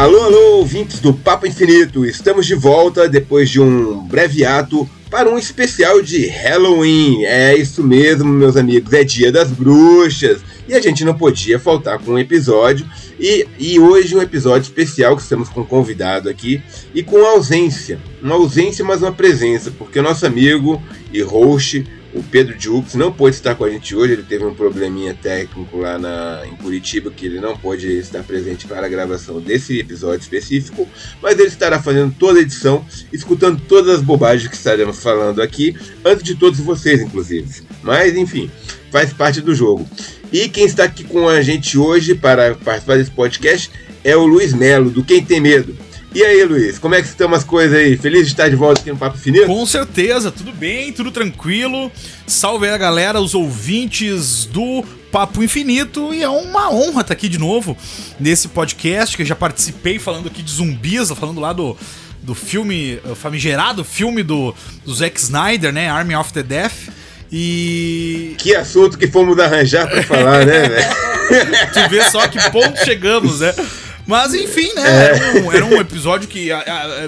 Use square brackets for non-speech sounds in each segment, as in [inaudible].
Alô, alô, ouvintes do Papo Infinito! Estamos de volta depois de um breve ato para um especial de Halloween. É isso mesmo, meus amigos, é dia das bruxas e a gente não podia faltar com um episódio. E, e hoje um episódio especial que estamos com um convidado aqui e com ausência. Uma ausência, mas uma presença, porque o nosso amigo e host o Pedro Jux não pôde estar com a gente hoje, ele teve um probleminha técnico lá na, em Curitiba que ele não pôde estar presente para a gravação desse episódio específico, mas ele estará fazendo toda a edição, escutando todas as bobagens que estaremos falando aqui, antes de todos vocês, inclusive. Mas enfim, faz parte do jogo. E quem está aqui com a gente hoje para participar desse podcast é o Luiz Melo, do Quem Tem Medo. E aí, Luiz, como é que estão as coisas aí? Feliz de estar de volta aqui no Papo Finito? Com certeza, tudo bem, tudo tranquilo. Salve aí a galera, os ouvintes do Papo Infinito. E é uma honra estar aqui de novo nesse podcast que eu já participei falando aqui de zumbis, falando lá do, do filme, famigerado filme do, do Zack Snyder, né? Army of the Death. E. Que assunto que fomos arranjar pra falar, né, [laughs] velho? tu vê só que ponto chegamos, né? [laughs] Mas enfim, né? É. Era, um, era, um, episódio que,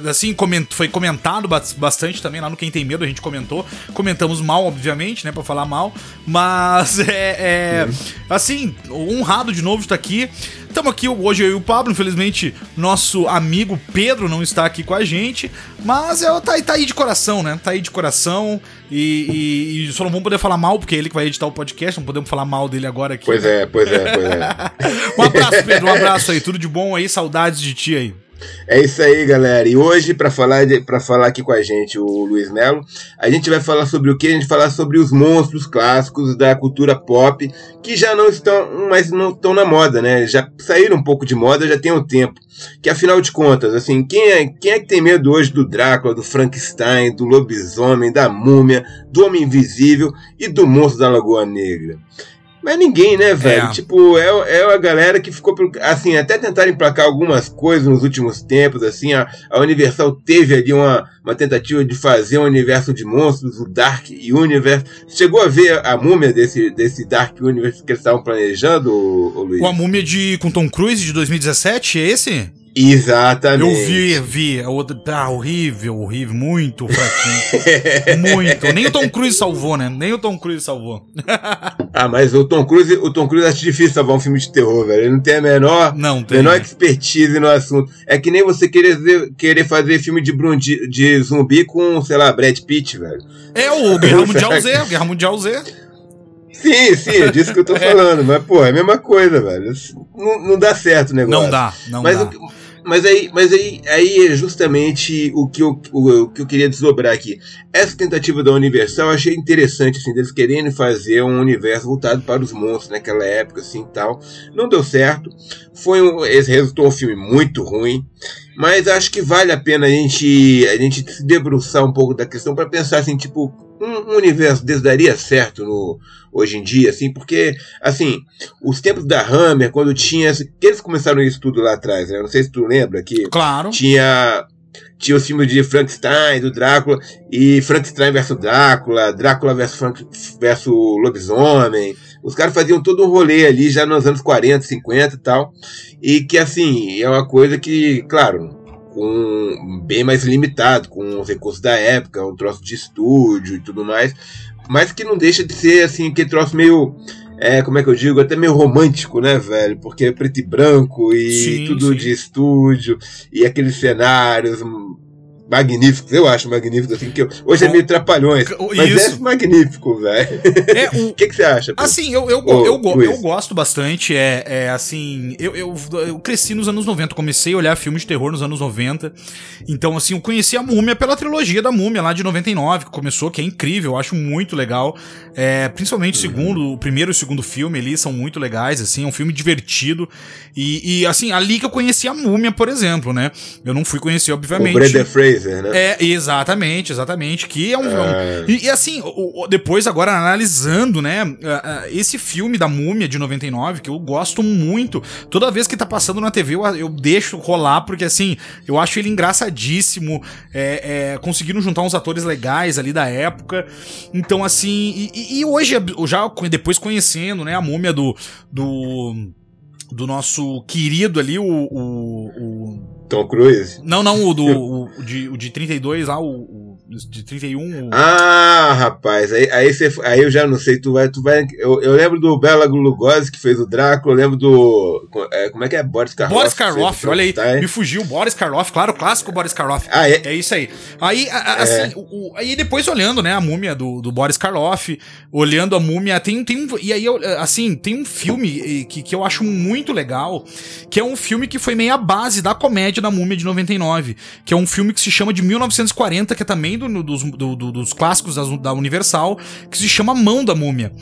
assim, foi comentado bastante também lá no Quem Tem Medo, a gente comentou. Comentamos mal, obviamente, né? Pra falar mal. Mas é. é assim, honrado de novo de estar aqui. Estamos aqui hoje eu e o Pablo, infelizmente nosso amigo Pedro não está aqui com a gente, mas é, tá, tá aí de coração, né? Tá aí de coração e, e, e, só não vamos poder falar mal, porque é ele que vai editar o podcast, não podemos falar mal dele agora aqui. Pois é, pois é, pois é. [laughs] um abraço, Pedro, um abraço aí, tudo de bom aí, saudades de ti aí. É isso aí, galera. E hoje, para falar, para falar aqui com a gente, o Luiz Melo, a gente vai falar sobre o que? A gente vai falar sobre os monstros clássicos da cultura pop, que já não estão, mas não estão na moda, né? Já saíram um pouco de moda, já tem um tempo. Que afinal de contas, assim, quem é, quem é que tem medo hoje do Drácula, do Frankenstein, do lobisomem, da múmia, do homem invisível e do monstro da Lagoa Negra? Mas ninguém, né, velho? É. Tipo, é, é a galera que ficou. Assim, até tentaram emplacar algumas coisas nos últimos tempos, assim. A, a Universal teve ali uma, uma tentativa de fazer um universo de monstros, o Dark Universe. Chegou a ver a múmia desse, desse Dark Universe que eles estavam planejando, ô, Luiz? Com a múmia de, com Tom Cruise de 2017, é esse? Exatamente. Eu vi, vi. É ah, horrível, horrível. Muito fraquinho. [laughs] muito. Nem o Tom Cruise salvou, né? Nem o Tom Cruise salvou. [laughs] ah, mas o Tom Cruise, o Tom Cruise acho difícil salvar um filme de terror, velho. Ele não tem a menor, não tem. menor expertise no assunto. É que nem você querer, querer fazer filme de, de, de zumbi com, sei lá, Brad Pitt, velho. É o Guerra [laughs] Mundial Z, Guerra Mundial Z. Sim, sim, é disso que eu tô é. falando. Mas, pô, é a mesma coisa, velho. Não, não dá certo o negócio. Não dá, não mas dá. O, mas aí, mas aí, aí é justamente o que, eu, o, o, que eu queria desdobrar aqui. Essa tentativa da Universal eu achei interessante, assim, deles querendo fazer um universo voltado para os monstros naquela época, assim tal. Não deu certo. Foi um, esse resultou um filme muito ruim. Mas acho que vale a pena a gente, a gente se debruçar um pouco da questão para pensar assim, tipo, um, um universo desse daria certo no, hoje em dia, assim, porque, assim, os tempos da Hammer, quando tinha. Que eles começaram isso tudo lá atrás, né? Não sei se tu lembra que. Claro. Tinha. Tinha os filmes de Frankenstein, do Drácula, e Frankenstein versus Drácula, Drácula versus, Frank, versus Lobisomem. Os caras faziam todo um rolê ali já nos anos 40, 50 e tal. E que, assim, é uma coisa que, claro, com bem mais limitado, com os recursos da época, um troço de estúdio e tudo mais, mas que não deixa de ser assim, aquele troço meio. É, como é que eu digo? Até meio romântico, né, velho? Porque é preto e branco e sim, tudo sim. de estúdio e aqueles cenários magníficos, eu acho magnífico, assim, que eu, hoje é meio trapalhões, mas é Isso. é magnífico, velho. É, [laughs] o que, que você acha? Pedro? Assim, eu, eu, Ô, eu, eu, eu, gosto bastante, é, é assim, eu, eu, eu, cresci nos anos 90, comecei a olhar filmes de terror nos anos 90, então, assim, eu conheci a Múmia pela trilogia da Múmia, lá de 99, que começou, que é incrível, eu acho muito legal, é, principalmente uhum. o segundo, o primeiro e o segundo filme ali são muito legais, assim, é um filme divertido, e, e assim, ali que eu conheci a Múmia, por exemplo, né, eu não fui conhecer, obviamente... O Brandon Fraser né? É, exatamente, exatamente. Que é um. É. E, e, assim, o, o, depois, agora analisando, né, esse filme da Múmia de 99, que eu gosto muito. Toda vez que tá passando na TV, eu, eu deixo rolar, porque assim, eu acho ele engraçadíssimo. É, é, conseguiram juntar uns atores legais ali da época. Então, assim, e, e hoje, já depois conhecendo, né, a múmia do. do do nosso querido ali, o, o, o... Tom Cruise? Não, não, o do o, de, o de 32 lá, o, o de 31. Ah, rapaz, aí, aí, você, aí eu já não sei, tu vai. Tu vai eu, eu lembro do Bela Lugosi que fez o Drácula, eu lembro do. É, como é que é? Boris Karloff. Boris Karloff, olha aí, me fugiu. Boris Karloff, claro, o clássico Boris Karloff. Ah, é? É isso aí. Aí, a, assim, é. o, aí depois olhando, né, a múmia do, do Boris Karloff, olhando a múmia, tem, tem um. E aí, assim, tem um filme que, que eu acho muito legal, que é um filme que foi meio a base da comédia da múmia de 99, que é um filme que se chama de 1940, que é também do, dos, do, do, dos clássicos da, da, Universal, que se chama Mão da Múmia.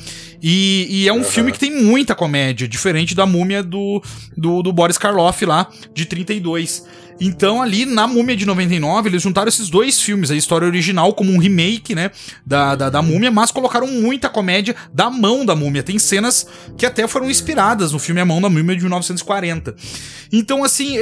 E, e é um uhum. filme que tem muita comédia, diferente da múmia do, do, do Boris Karloff lá, de 32. Então, ali na Múmia de 99, eles juntaram esses dois filmes, a história original como um remake, né, da, da, da Múmia, mas colocaram muita comédia da mão da Múmia. Tem cenas que até foram inspiradas no filme A Mão da Múmia de 1940. Então, assim,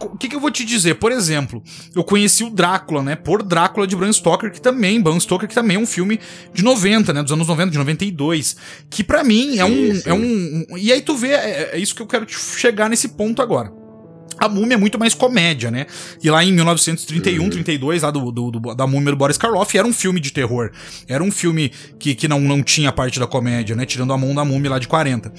o que, que eu vou te dizer? Por exemplo, eu conheci o Drácula, né, por Drácula de Bram Stoker, que também, Bram Stoker, que também é um filme de 90, né, dos anos 90, de 92, que para mim é um, sim. é um, um... E aí tu vê, é, é isso que eu quero chegar nesse ponto agora. A Múmia é muito mais comédia, né? E lá em 1931, uhum. 32, lá do, do, do, da Múmia do Boris Karloff, era um filme de terror. Era um filme que, que não, não tinha parte da comédia, né? Tirando a mão da Múmia lá de 40.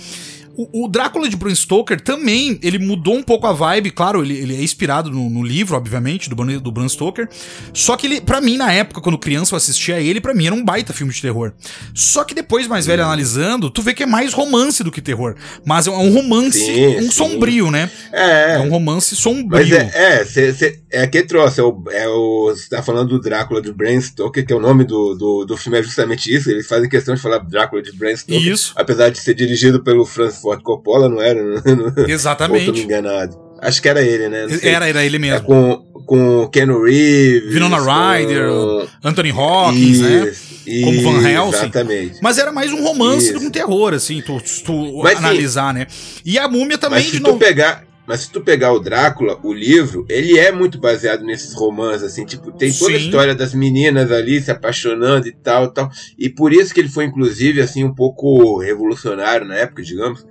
O, o, Drácula de Bram Stoker também, ele mudou um pouco a vibe, claro, ele, ele é inspirado no, no, livro, obviamente, do, do Bram Stoker. Só que ele, para mim, na época, quando criança eu assistia a ele, para mim era um baita filme de terror. Só que depois, mais velho, analisando, tu vê que é mais romance do que terror. Mas é um romance, sim, um sim. sombrio, né? É. É um romance sombrio. Mas é, é, cê, cê, é aquele troço, é o, é o. Você tá falando do Drácula de Bram Stoker, que é o nome do, do, do filme, é justamente isso. Eles fazem questão de falar Drácula de Bram Stoker. Isso. Apesar de ser dirigido pelo Francis Ford Coppola, não era? [laughs] Exatamente. Ou tô me enganado. Acho que era ele, né? Era, era ele mesmo. É com, com Ken Reeves. Winona Ryder, com... Anthony Hawkins, né? Isso, Como Van Helsing. Exatamente. Mas era mais um romance isso. do que um terror, assim, tu, tu Mas, analisar, sim. né? E a múmia também Mas se de tu pegar mas se tu pegar o Drácula, o livro, ele é muito baseado nesses romances, assim, tipo, tem toda Sim. a história das meninas ali se apaixonando e tal, tal. E por isso que ele foi, inclusive, assim, um pouco revolucionário na época, digamos.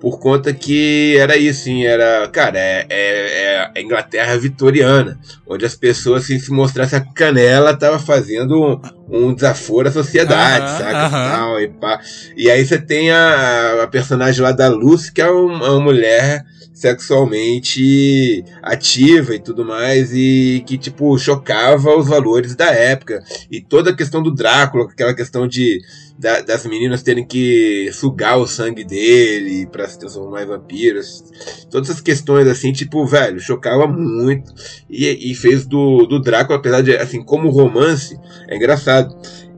Por conta que era isso, assim, era, cara, é, é, é a Inglaterra vitoriana, onde as pessoas, assim, se mostrasse a canela, tava fazendo um, um desaforo à sociedade, uh -huh, saca? Tal, e, pá. e aí você tem a, a personagem lá da Lucy, que é uma, uma mulher sexualmente ativa e tudo mais, e que, tipo, chocava os valores da época. E toda a questão do Drácula, aquela questão de da, das meninas terem que sugar o sangue dele para se transformar em vampiros. Todas essas questões, assim, tipo, velho, chocava muito. E, e fez do, do Drácula, apesar de, assim, como romance, é engraçado.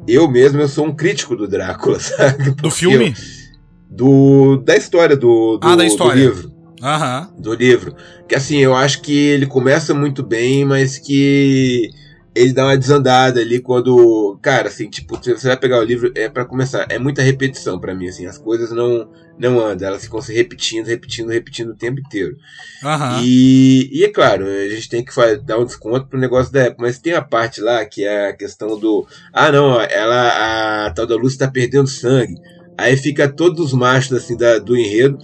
Eu mesmo, eu sou um crítico do Drácula, [laughs] sabe? Porque do filme? Eu, do, da história do, do, ah, da história. do livro. Uhum. do livro. Que assim, eu acho que ele começa muito bem, mas que ele dá uma desandada ali quando, cara, assim, tipo, você vai pegar o livro, é para começar, é muita repetição para mim, assim, as coisas não não andam, elas ficam se repetindo, repetindo, repetindo o tempo inteiro. Uhum. E, e é claro, a gente tem que dar um desconto pro negócio da época, mas tem a parte lá que é a questão do, ah, não, ela, a tal da Lúcia tá perdendo sangue. Aí fica todos os machos assim da, do enredo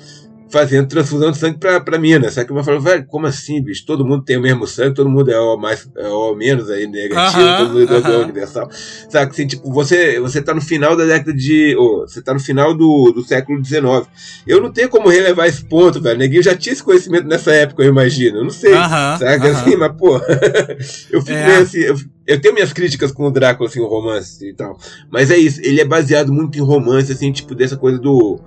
fazendo transfusão de sangue pra, pra mina. Só que eu falo, velho, como assim, bicho? Todo mundo tem o mesmo sangue, todo mundo é o mais é o menos aí negativo, uh -huh, todo mundo é uh -huh. universal. Sabe, assim, tipo, você, você tá no final da década de. Oh, você tá no final do, do século XIX. Eu não tenho como relevar esse ponto, velho. Neguinho já tinha esse conhecimento nessa época, eu imagino. Eu não sei. Uh -huh, sabe? Assim, mas, pô, [laughs] eu fico é. meio assim. Eu, eu tenho minhas críticas com o Drácula, assim, o romance e tal. Mas é isso, ele é baseado muito em romance, assim, tipo, dessa coisa do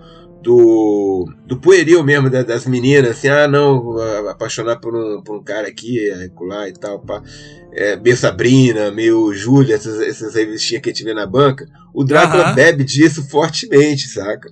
do, do pueril mesmo das meninas, assim, ah, não, apaixonar por um, por um cara aqui, lá e tal, pá. É, meio Sabrina, meio Júlia, essas, essas revistinhas que a gente vê na banca. O Drácula uhum. bebe disso fortemente, saca?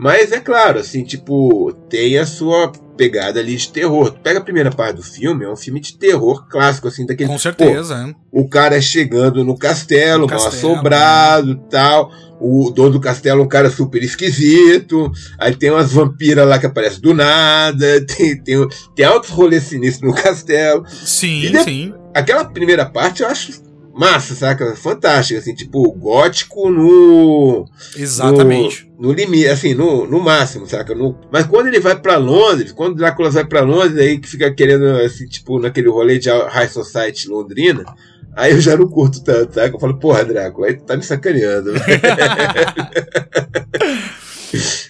Mas é claro, assim, tipo, tem a sua pegada ali de terror. Tu pega a primeira parte do filme, é um filme de terror clássico, assim, daquele. Com certeza, pô, O cara chegando no castelo, no mal castelo, assombrado né? tal. O dono do castelo é um cara super esquisito. Aí tem umas vampiras lá que aparecem do nada. [laughs] Tem, tem, tem altos rolês sinistros no castelo. Sim, sim. Aquela primeira parte eu acho massa, saca? Fantástico, assim, tipo, gótico no. Exatamente. No, no limite, assim, no, no máximo, saca? No, mas quando ele vai para Londres, quando Drácula vai para Londres, aí que fica querendo, assim, tipo, naquele rolê de High Society Londrina. Aí eu já não curto tanto, saca? Eu falo, porra, Drácula, aí tu tá me sacaneando. [laughs]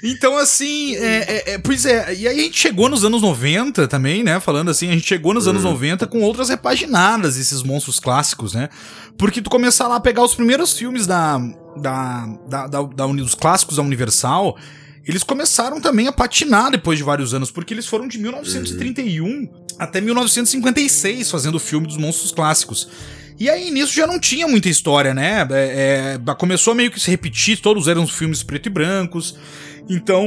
Então, assim, é, é, é, pois é, e aí a gente chegou nos anos 90 também, né? Falando assim, a gente chegou nos anos 90 uhum. com outras repaginadas, esses monstros clássicos, né? Porque tu começar lá a pegar os primeiros filmes da, da, da, da, da dos clássicos da Universal, eles começaram também a patinar depois de vários anos, porque eles foram de 1931 uhum. até 1956 fazendo o filme dos monstros clássicos. E aí nisso já não tinha muita história, né? É, é, começou a meio que se repetir, todos eram filmes preto e brancos. Então,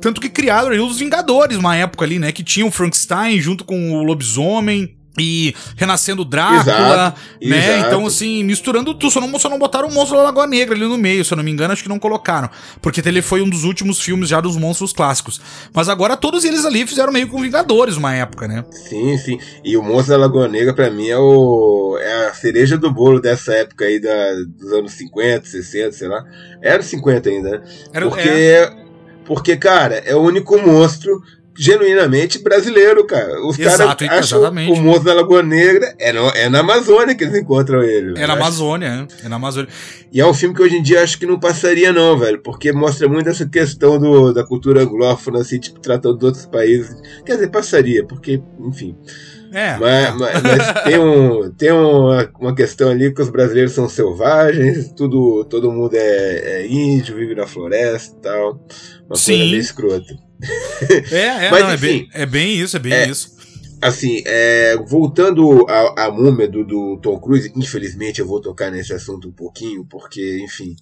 tanto que criaram os Vingadores, uma época ali, né? Que tinha o Frankenstein junto com o lobisomem e renascendo Drácula, exato, né? Exato. Então, assim, misturando tudo. Só não, só não botaram o monstro da Lagoa Negra ali no meio, se eu não me engano, acho que não colocaram. Porque ele foi um dos últimos filmes já dos monstros clássicos. Mas agora todos eles ali fizeram meio com Vingadores uma época, né? Sim, sim. E o monstro da Lagoa Negra, pra mim, é, o, é a cereja do bolo dessa época aí da, dos anos 50, 60, sei lá. Era 50 ainda, né? Era, Porque. É... Porque, cara, é o único monstro genuinamente brasileiro, cara. Os caras acham exatamente. o monstro da Lagoa Negra é, no, é na Amazônia que eles encontram ele. É na Amazônia, é. é na Amazônia. E é um filme que hoje em dia acho que não passaria não, velho, porque mostra muito essa questão do, da cultura anglófona, assim, tipo, tratando de outros países. Quer dizer, passaria, porque, enfim... É, mas, mas, mas, tem, um, tem uma, uma questão ali que os brasileiros são selvagens, tudo, todo mundo é, é índio, vive na floresta e tal. Uma Sim. coisa meio escrota. É, é, [laughs] Mas, não, enfim, é, bem, é bem isso, é bem é, isso. Assim, é, voltando à múmia do, do Tom Cruise, infelizmente eu vou tocar nesse assunto um pouquinho, porque, enfim.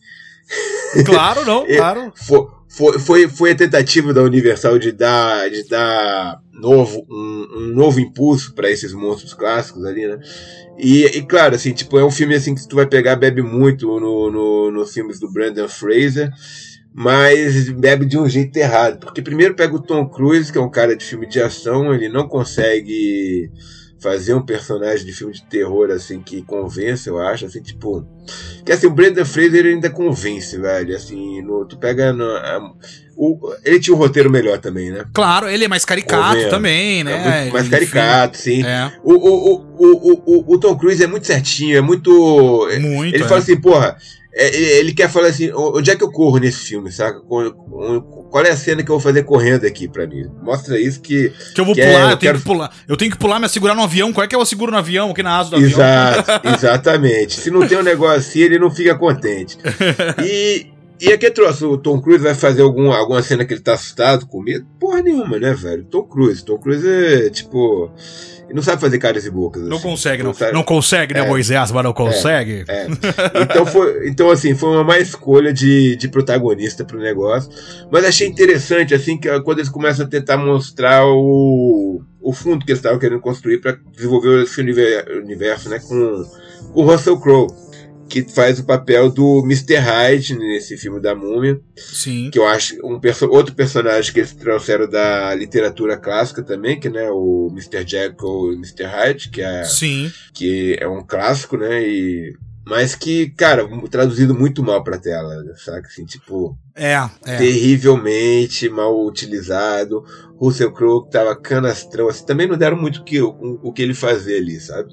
[laughs] Claro, não, é, claro. Foi, foi, foi, foi, a tentativa da Universal de dar, de dar novo, um, um novo impulso para esses monstros clássicos ali, né? E, e, claro, assim, tipo, é um filme assim que tu vai pegar, bebe muito no, no, nos filmes do Brandon Fraser mas bebe de um jeito errado. Porque primeiro pega o Tom Cruise, que é um cara de filme de ação, ele não consegue fazer um personagem de filme de terror assim que convence, eu acho, assim, tipo. Que assim, o Brendan Fraser ainda convence, velho. Assim, no, tu pega. No, a, o, ele tinha um roteiro melhor também, né? Claro, ele é mais caricato também, né? É mais caricato, sim. É. O, o, o, o, o, Tom Cruise é muito certinho, é muito. Muito. Ele é. fala assim, porra, é, ele quer falar assim, onde é que eu corro nesse filme, saca? Qual é a cena que eu vou fazer correndo aqui pra mim? Mostra isso que. Que eu vou que pular, é, eu, eu tenho quero... que pular. Eu tenho que pular, me segurar no avião. Qual é que eu seguro no avião, aqui na asa do Exato, avião? [laughs] exatamente. Se não tem um negócio assim, ele não fica contente. E, [laughs] e aqui trouxe, o Tom Cruise vai fazer algum, alguma cena que ele tá assustado, com medo? Porra nenhuma, né, velho? Tom Cruise. Tom Cruise é tipo não sabe fazer caras e bocas. Não assim. consegue, não, não, não consegue, né, é, Moisés? Mas não é, consegue. É, é. Então, foi, então, assim, foi uma má escolha de, de protagonista pro negócio. Mas achei interessante, assim, que quando eles começam a tentar mostrar o, o fundo que eles estavam querendo construir para desenvolver esse universo, né, com o Russell Crowe que faz o papel do Mr. Hyde nesse filme da Múmia. Sim. Que eu acho um perso outro personagem que eles trouxeram da literatura clássica também, que né, o Mr. Jekyll e Mr. Hyde, que é Sim. que é um clássico, né, e mas que, cara, traduzido muito mal pra tela, sabe? Assim, tipo. É, é. Terrivelmente mal utilizado. Russell Crowe tava canastrão, assim, também não deram muito que, o, o que ele fazia ali, sabe?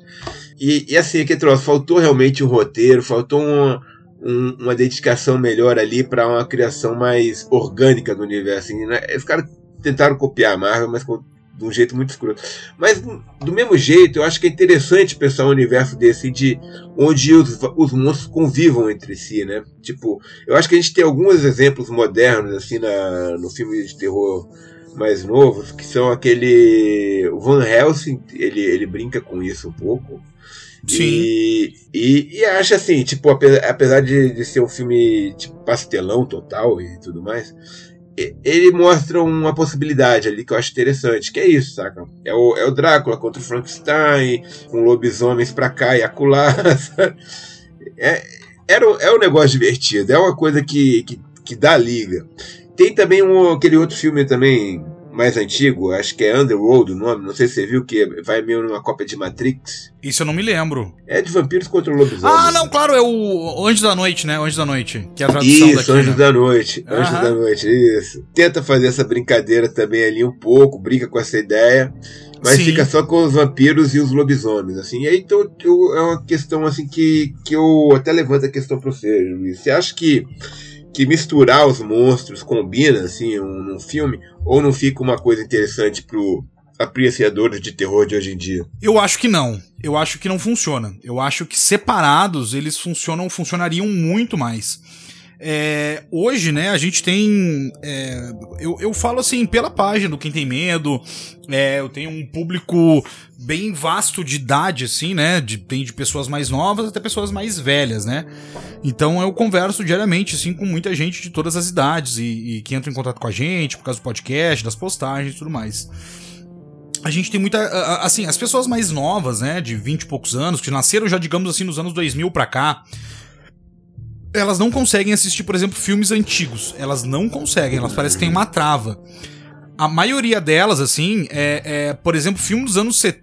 E, e assim, que trouxe, faltou realmente um roteiro, faltou uma, um, uma dedicação melhor ali para uma criação mais orgânica do universo. Assim, né? Os caras tentaram copiar a Marvel, mas de um jeito muito escroto. Mas do mesmo jeito, eu acho que é interessante pensar um universo desse de onde os, os monstros convivam entre si, né? Tipo, eu acho que a gente tem alguns exemplos modernos assim na, no filme de terror mais novos, que são aquele o Van Helsing, ele, ele brinca com isso um pouco. Sim. E, e, e acha assim, tipo, apesar de, de ser um filme tipo, pastelão total e tudo mais, ele mostra uma possibilidade ali que eu acho interessante, que é isso, saca? É o, é o Drácula contra o Frankenstein, com lobisomens pra cá e acolá? [laughs] É, era, é um negócio divertido, é uma coisa que, que, que dá liga. Tem também um, aquele outro filme também mais antigo, acho que é Underworld o nome, não sei se você viu, que vai meio numa cópia de Matrix. Isso eu não me lembro. É de vampiros contra lobisomens. Ah, não, claro, é o Anjos da Noite, né? Anjos da Noite, que é a tradução isso, daqui, Anjos né? da Noite. Anjos Aham. da Noite, isso. Tenta fazer essa brincadeira também ali um pouco, brinca com essa ideia. Mas Sim. fica só com os vampiros e os lobisomens, assim. E aí então, eu- é uma questão assim que, que eu até levanto a questão pra você, Luiz. Você acha que, que misturar os monstros combina, assim, um, num filme? Ou não fica uma coisa interessante pro apreciadores de terror de hoje em dia? Eu acho que não. Eu acho que não funciona. Eu acho que separados eles funcionam, funcionariam muito mais. É, hoje, né, a gente tem. é, eu, eu falo assim, pela página do Quem Tem Medo, é, eu tenho um público bem vasto de idade, assim, né? De, tem de pessoas mais novas até pessoas mais velhas, né? Então eu converso diariamente, assim, com muita gente de todas as idades e, e que entra em contato com a gente por causa do podcast, das postagens e tudo mais a gente tem muita. Assim, as pessoas mais novas, né, de 20 e poucos anos, que nasceram já, digamos assim, nos anos 2000 pra cá, elas não conseguem assistir, por exemplo, filmes antigos. Elas não conseguem, elas parecem que têm uma trava. A maioria delas, assim, é, é, por exemplo, filme dos anos 70,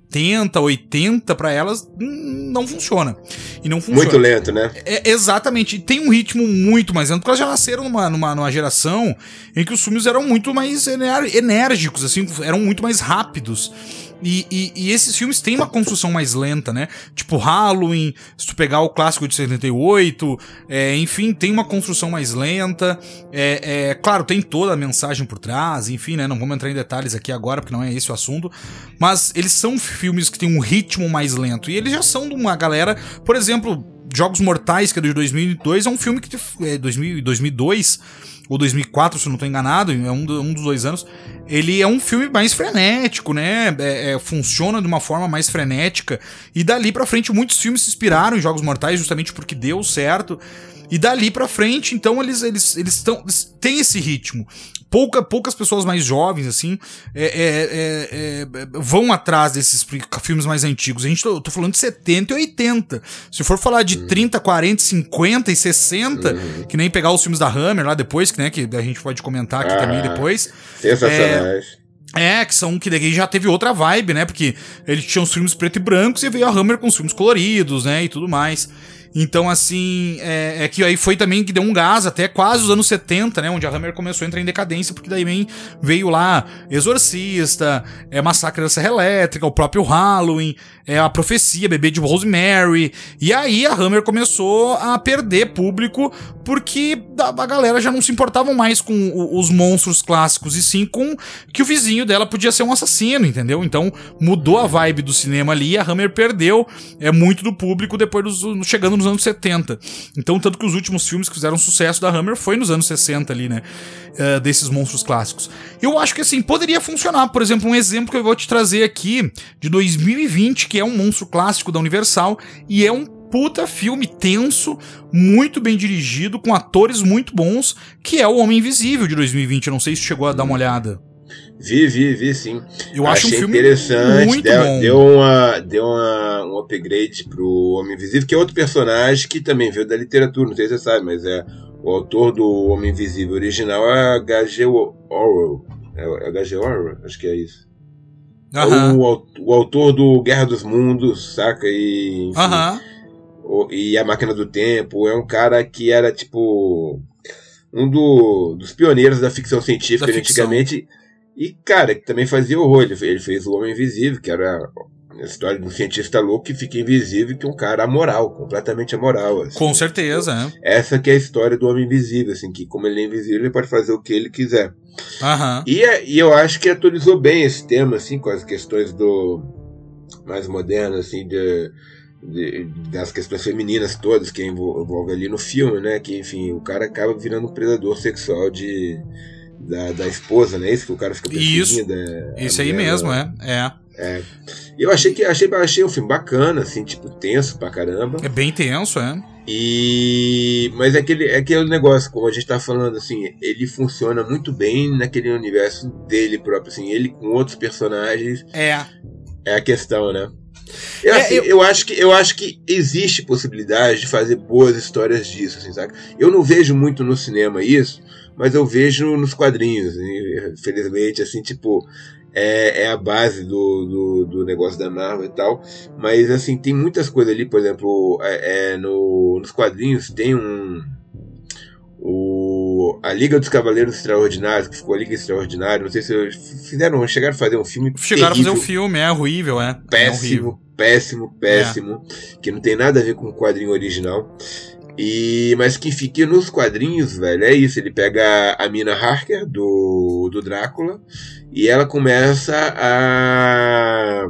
80, pra elas, hum, não funciona. E não funciona. Muito lento, né? É, exatamente. Tem um ritmo muito mais lento, porque elas já nasceram numa, numa, numa geração em que os filmes eram muito mais enérgicos, assim, eram muito mais rápidos. E, e- e esses filmes têm uma construção mais lenta, né? Tipo Halloween, se tu pegar o clássico de 78, é, enfim, tem uma construção mais lenta. É, é, claro, tem toda a mensagem por trás, enfim, né? Não vamos entrar em detalhes aqui agora, porque não é esse o assunto. Mas eles são filmes que têm um ritmo mais lento. E eles já são de uma galera, por exemplo, Jogos Mortais, que é de 2002, é um filme que é 2000, 2002 ou 2004, se eu não estou enganado, é um, um dos dois anos. Ele é um filme mais frenético, né? É- é, funciona de uma forma mais frenética. E dali pra frente, muitos filmes se inspiraram em Jogos Mortais justamente porque deu certo. E dali pra frente, então, eles eles eles, tão, eles têm esse ritmo. Pouca, poucas pessoas mais jovens, assim, é, é, é, é, vão atrás desses filmes mais antigos. A gente tô, tô falando de 70 e 80. Se for falar de 30, 40, 50 e 60, que nem pegar os filmes da Hammer lá depois, que, né, que a gente pode comentar aqui Ah. também depois. Sensacionais. É, que são que daí já teve outra vibe, né? Porque eles tinham os filmes preto e brancos e veio a Hammer com os filmes coloridos, né? E tudo mais. Então, assim, é, é que aí foi também que deu um gás até quase os anos 70, né? Onde a Hammer começou a entrar em decadência, porque daí vem, veio lá Exorcista, é Massacre da Serra Elétrica, o próprio Halloween, é a Profecia, Bebê de Rosemary. E aí a Hammer começou a perder público porque a galera já não se importavam mais com o- os monstros clássicos e sim com que o vizinho dela podia ser um assassino, entendeu? Então mudou a vibe do cinema ali e a Hammer perdeu é muito do público depois dos chegando nos anos 70. Então tanto que os últimos filmes que fizeram sucesso da Hammer foi nos anos 60 ali, né? eh, desses monstros clássicos. Eu acho que assim poderia funcionar. Por exemplo, um exemplo que eu vou te trazer aqui de 2020 que é um monstro clássico da Universal e é um puta filme tenso, muito bem dirigido, com atores muito bons, que é o Homem Invisível de 2020. Eu não sei se chegou a dar uma olhada. Vi, vi, vi sim. Eu acho um Achei filme interessante, muito deu, bom. deu, uma, deu uma, um upgrade pro Homem Invisível, que é outro personagem que também veio da literatura, não sei se você sabe, mas é o autor do Homem Invisível original é H.G. Orwell. É, é H.G. Orwell? Acho que é isso. É Aham. o, o autor do Guerra dos Mundos, saca? E, enfim, Aham. o- e a Máquina do Tempo. É um cara que era tipo um do- dos pioneiros da ficção científica Da ficção. antigamente. E, cara, que também fazia horror. Ele, ele fez o Homem Invisível, que era a história de um cientista louco que fica invisível, que é um cara amoral, completamente amoral. assim. Com certeza, é. Essa que é a história do Homem Invisível, assim, que como ele é invisível, ele pode fazer o que ele quiser. Aham. E, é- e eu acho que atualizou bem esse tema, assim, com as questões do mais modernas, assim, de, de- das questões femininas todas que envol- envolve ali no filme, né? Que, enfim, o cara acaba virando um predador sexual de, da, da esposa, né? Isso que o cara fica Isso. perseguindo. é, a Isso aí mesmo, né? é. É. E eu achei que achei, achei um filme bacana, assim, tipo, tenso pra caramba. É bem tenso, é. E mas é aquele, é aquele negócio, como a gente tá falando, assim, ele funciona muito bem naquele universo dele próprio, assim, ele com outros personagens É. é a questão, né? Eu, é, assim, eu... eu... acho que, eu acho que existe possibilidade de fazer boas histórias disso, assim, sabe? Eu não vejo muito no cinema isso, mas eu vejo nos quadrinhos. E, felizmente, assim, tipo, é, é a base do, do, do, negócio da Marvel e tal. Mas, assim, tem muitas coisas ali, por exemplo, é, é no, nos quadrinhos tem um. O, a Liga dos Cavaleiros Extraordinários, que ficou a Liga Extraordinária, não sei se fizeram, chegaram a fazer um filme. Chegaram terrível, a fazer um filme, é horrível, é. Péssimo, é horrível. péssimo, péssimo. É. Que não tem nada a ver com o quadrinho original. E, mas que fica nos quadrinhos, velho, é isso. Ele pega a Mina Harker do, do Drácula e ela começa a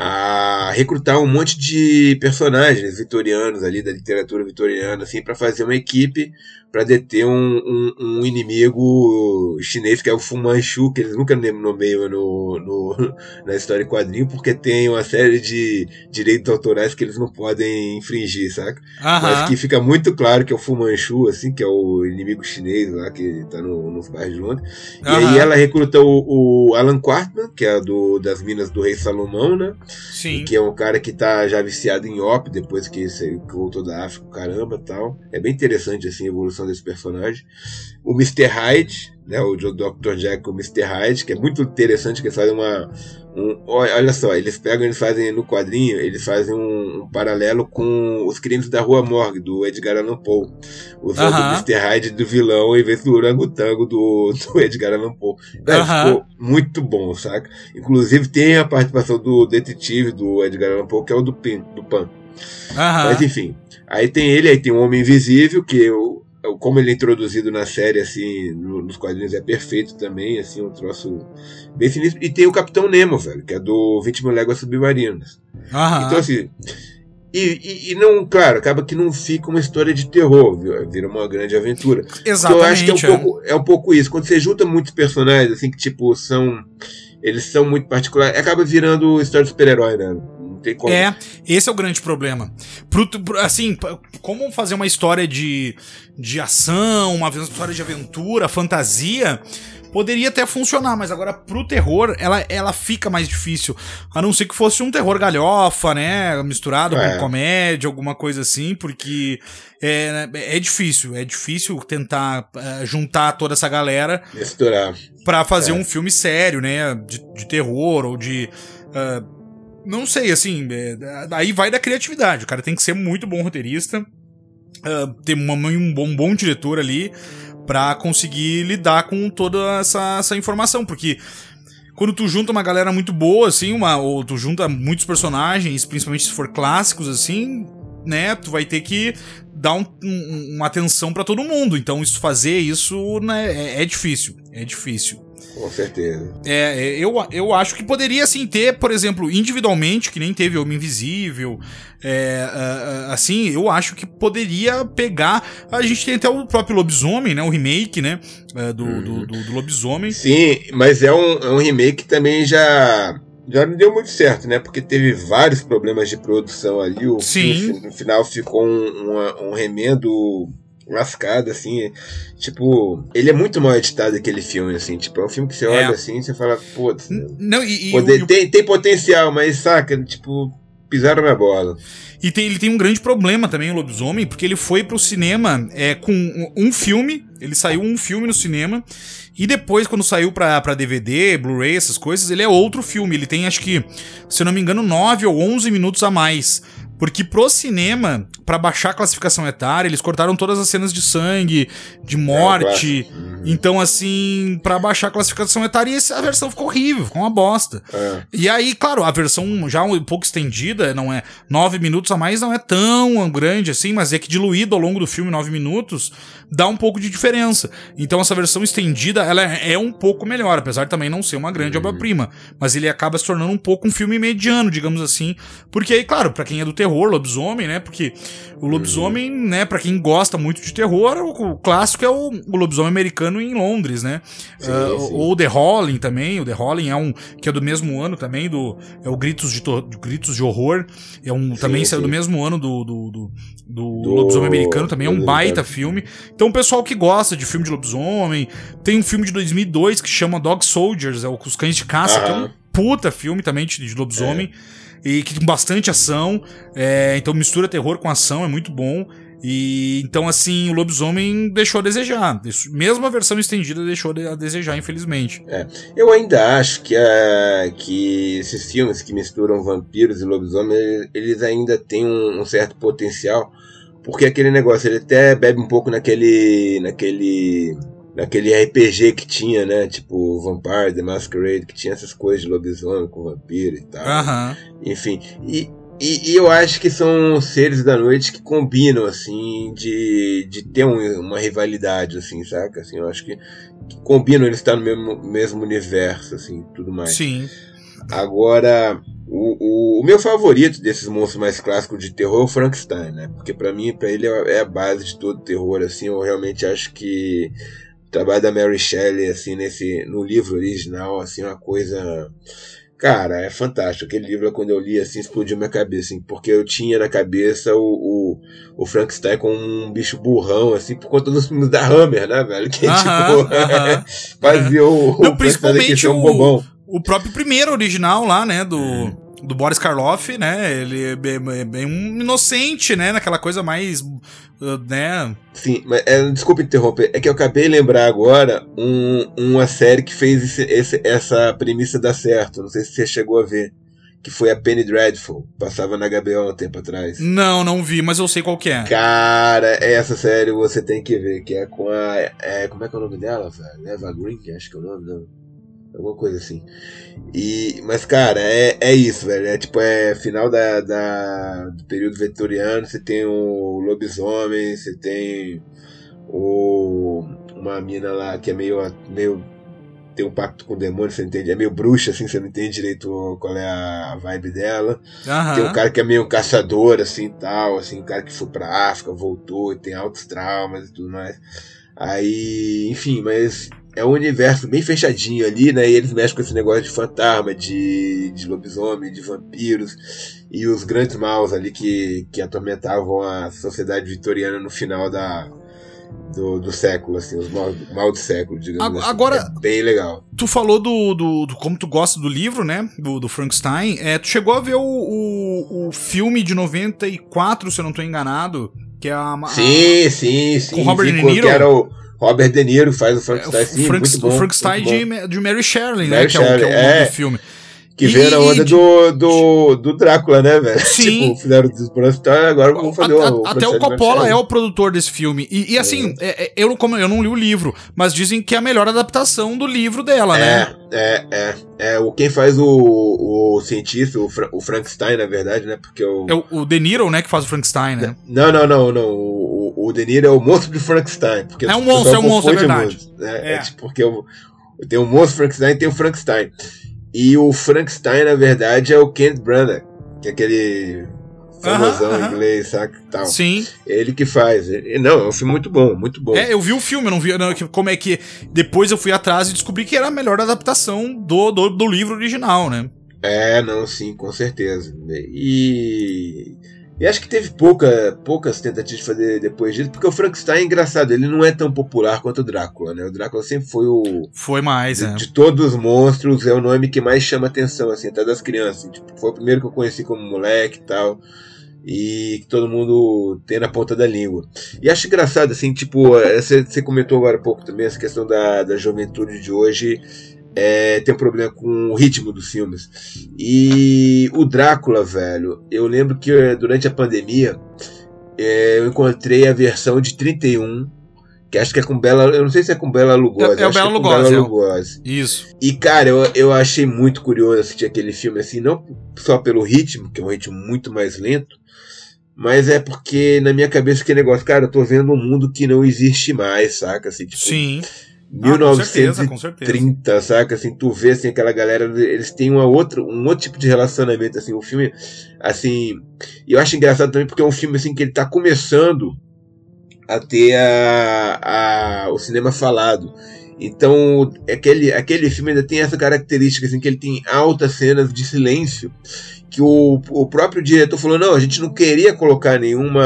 a recrutar um monte de personagens vitorianos ali da literatura vitoriana assim para fazer uma equipe para deter um, um, um, inimigo chinês que é o Fu Manchu, que eles nunca nomeiam no, no, [laughs] na história em quadrinho, porque tem uma série de direitos autorais que eles não podem infringir, saca? Mas que fica muito claro que é o Fu Manchu, assim, que é o inimigo chinês lá, que tá no, nos bairros de Londres. E aí ela recruta o, o, Alan Quartman, que é do, das Minas do Rei Salomão, né? Sim. que é um cara que tá já viciado em op depois que, que voltou da África, caramba tal. É bem interessante, assim, a evolução desse personagem. O Mr. Hyde, né, o Dr. Jack, o Mr. Hyde, que é muito interessante, que eles fazem uma. Um, olha só, eles pegam, eles fazem no quadrinho, eles fazem um, um paralelo com os crimes da Rua Morgue, do Edgar Allan Poe. Usando uh -huh. o Mr. Hyde do vilão em vez do orangotango do, do Edgar Allan Poe. uh -huh. Ficou muito bom, saca? Inclusive tem a participação do detetive do Edgar Allan Poe, que é o do, Pin, do Pan. Uh -huh. Mas enfim, aí tem ele, aí tem o Homem Invisível, que eu, como ele é introduzido na série, assim, no, nos quadrinhos é perfeito também, assim, um troço bem sinistro. E tem o Capitão Nemo, velho, que é do 20 mil léguas submarinas. Aham. Então, assim, e, e, e, não, claro, acaba que não fica uma história de terror, viu? vira uma grande aventura. Exatamente. eu acho que é um, é. pouco, é um pouco isso. Quando você junta muitos personagens, assim, que, tipo, são... Eles são muito particulares, acaba virando história de super-herói, né? Tem como. É, esse é o grande problema. Pro, pro, assim, como fazer uma história de, de ação, uma história de aventura, fantasia, poderia até funcionar, mas agora pro terror ela, ela fica mais difícil. A não ser que fosse um terror galhofa, né? Misturado é. com comédia, alguma coisa assim, porque é, é difícil, é difícil tentar uh, juntar toda essa galera. Misturar. Pra fazer é. um filme sério, né? De, de terror ou de. Uh, não sei, assim, é, aí vai da criatividade. O cara tem que ser muito bom roteirista, uh, ter uma, um, bom, um bom diretor ali para conseguir lidar com toda essa, essa informação, porque quando tu junta uma galera muito boa, assim, uma, ou tu junta muitos personagens, principalmente se for clássicos, assim, né, tu vai ter que dar um, um, uma atenção para todo mundo. Então, isso fazer isso né, é, é difícil. É difícil. Com certeza. É, é, eu, eu acho que poderia sim ter, por exemplo, individualmente, que nem teve Homem Invisível, é, assim, eu acho que poderia pegar. A gente tem até o próprio Lobisomem, né? O remake, né? É, do, uhum. do, do, do, Lobisomem. Sim, mas é um, é um remake que também já. Já não deu muito certo, né? Porque teve vários problemas de produção ali. O Sim. no final ficou um, um remendo lascado, assim. Tipo, ele é muito mal editado aquele filme, assim. Tipo, é um filme que você é. olha assim e você fala, putz. Não, e, poder, e, tem, tem potencial, mas saca, tipo, pisaram na bola. E tem, ele tem um grande problema também, o Lobisomem, porque ele foi pro cinema é, com um, um filme, ele saiu um filme no cinema, e depois, quando saiu pra, pra DVD, Blu-ray, essas coisas, ele é outro filme. Ele tem, acho que, se eu não me engano, 9 ou 11 minutos a mais. Porque pro cinema, para baixar a classificação etária, eles cortaram todas as cenas de sangue, de morte. É, uhum. Então, assim, para baixar a classificação etária, a versão ficou horrível, ficou uma bosta. É. E aí, claro, a versão já um pouco estendida, não é nove minutos a mais, não é tão grande assim, mas é que diluído ao longo do filme, nove minutos, dá um pouco de diferença. Então, essa versão estendida, ela é um pouco melhor, apesar de também não ser uma grande uhum. obra-prima. Mas ele acaba se tornando um pouco um filme mediano, digamos assim. Porque aí, claro, para quem é do terror, lobisomem, né? Porque o lobisomem, uhum. né, para quem gosta muito de terror, o, o clássico é o, o, lobisomem americano em Londres, né? Sim, uh, sim. Ou The Howling também, o The Howling é um que é do mesmo ano também do é o Gritos de, Gritos de Horror, é um sim, também saiu do mesmo ano do do, do, do, do lobisomem americano, também é um baita filme. Então o pessoal que gosta de filme de lobisomem, tem um filme de 2002 que chama Dog Soldiers, é o Os Cães de Caça, que é um puta filme também de, de lobisomem. É. E que tem bastante ação. É, então mistura terror com ação, é muito bom. E então, assim, o lobisomem deixou a desejar. Mesmo a versão estendida deixou a desejar, infelizmente. É. Eu ainda acho que, a, que esses filmes que misturam vampiros e lobisomem, eles ainda têm um, um certo potencial. Porque aquele negócio, ele até bebe um pouco naquele. naquele. Naquele RPG que tinha, né? Tipo Vampire, The Masquerade, que tinha essas coisas de lobisomem com vampiro e tal. Uhum. Enfim. E, e, e, eu acho que são seres da noite que combinam, assim, de, de ter um, uma rivalidade, assim, saca? Assim, eu acho que, que combinam eles estar no mesmo, mesmo universo, assim, tudo mais. Sim. Agora, o, o, o, meu favorito desses monstros mais clássicos de terror é o Frankenstein, né? Porque para mim, para ele é, é a base de todo terror, assim, eu realmente acho que o trabalho da Mary Shelley, assim, nesse, no livro original, assim, é uma coisa Cara, é fantástico. Aquele livro, quando eu li, assim, explodiu minha cabeça, assim, porque eu tinha na cabeça o, o, o Frankenstein como um bicho burrão, assim, por conta dos filmes da Hammer, né, velho? [laughs] Que, uh -huh, tipo, uh [laughs] -huh. fazia o, Não, o principalmente um bobão. O, o próprio primeiro original lá, né, do... Hum do Boris Karloff, né? Ele é bem, é bem, um inocente, né? Naquela coisa mais. Uh, né? Sim, mas é, desculpa interromper. É que eu acabei de lembrar agora um, uma série que fez esse, esse, essa premissa dar certo. Não sei se você chegou a ver. Que foi a Penny Dreadful. Passava na HBO há um tempo atrás. Não, não vi, mas eu sei qual que é. Cara, essa série você tem que ver. Que é com a. É, como é que é o nome dela, velho? Eva Green, que acho que é o nome, não. Alguma coisa assim. E, mas, cara, é, é isso, velho. É tipo, é final da, da, do período vitoriano. Você tem o lobisomem, você tem o, uma mina lá que é meio, meio. tem um pacto com o demônio, você entende? É meio bruxa, assim, você não entende direito qual é a vibe dela. Uhum. Tem um cara que é meio caçador, assim tal, assim, um cara que foi pra África, voltou e tem altos traumas e tudo mais. Aí, enfim, mas é um universo bem fechadinho ali, né? E eles mexem com esse negócio de fantasma, de, de lobisomem, de vampiros e os grandes maus ali que, que atormentavam a sociedade vitoriana no final da, do, do século, assim, os mal, mal do século, digamos Agora, assim. É bem legal. Tu falou do, do, do, como tu gosta do livro, né? Do, do Frankenstein. É, tu chegou a ver o, o, o filme de 94, se eu não estou enganado, que é a. Sim, a, sim, sim. Com Robert De Niro. Que era o Robert De Niro faz o Frankenstein, é, sim, Frank, muito bom. O Frankenstein de, de Mary Shelley, né? Que é, o, que é o é. do filme. Que e, veio na onda de... do, do, do Drácula, né, velho? [laughs] Sim. Tipo, fizeram o Frankenstein, agora vamos fazer a, o. Até o Coppola é o produtor desse filme. E, e assim, é. É, eu, como, eu não li o livro, mas dizem que é a melhor adaptação do livro dela, é, né? É, é. É, o, quem faz o, o cientista, o, Fra, o Frankenstein, na verdade, né? Porque o. É o, o De Niro, né, que faz o Frankenstein, né? Não, não, não, não. O, De Niro é o monstro de Frankenstein. Porque é um monstro, é um monstro, é verdade. Monstro, né? é. é tipo, porque o, tem o monstro Frankenstein e tem o Frankenstein. E o Frankenstein, na verdade, é o Kenneth Branagh, que é aquele famosão uh -huh, uh inglês, saca? Tal. Sim. Ele que faz. Não, é um filme muito bom, muito bom. É, eu vi o filme, eu não vi não, como é que. Depois eu fui atrás e descobri que era a melhor adaptação do, do, do livro original, né? É, não, sim, com certeza. E. E acho que teve pouca, poucas tentativas de fazer depois disso, porque o Frankenstein é engraçado, ele não é tão popular quanto o Drácula, né? O Drácula sempre foi o. Foi mais, de, é. de todos os monstros, é o nome que mais chama atenção, assim, até das crianças. Tipo, foi o primeiro que eu conheci como moleque e tal. E que todo mundo tem na ponta da língua. E acho engraçado, assim, tipo, você, você comentou agora há pouco também essa questão da, da juventude de hoje é, tem um problema com o ritmo dos filmes. E o Drácula, velho, eu lembro que eh, durante a pandemia é, eu encontrei a versão de 31, que acho que é com Bela. Eu não sei se é com Bela Lugosi. É, é o Bela, é Lugosi, Bela Lugosi. É. Isso. E, cara, eu, eu achei muito curioso assistir aquele filme, assim, não só pelo ritmo, que é um ritmo muito mais lento, mas é porque na minha cabeça que negócio, cara, eu tô vendo um mundo que não existe mais, saca? Assim, tipo, Sim. 1930, ah, saca? Assim, tu vê assim, aquela galera, eles têm uma outra, um outro tipo de relacionamento, assim, o filme, assim, e eu acho engraçado também porque é um filme assim que ele tá começando a ter a, a, o cinema falado. Então, aquele, aquele filme ainda tem essa característica, assim, que ele tem altas cenas de silêncio que o, o próprio diretor falou não a gente não queria colocar nenhuma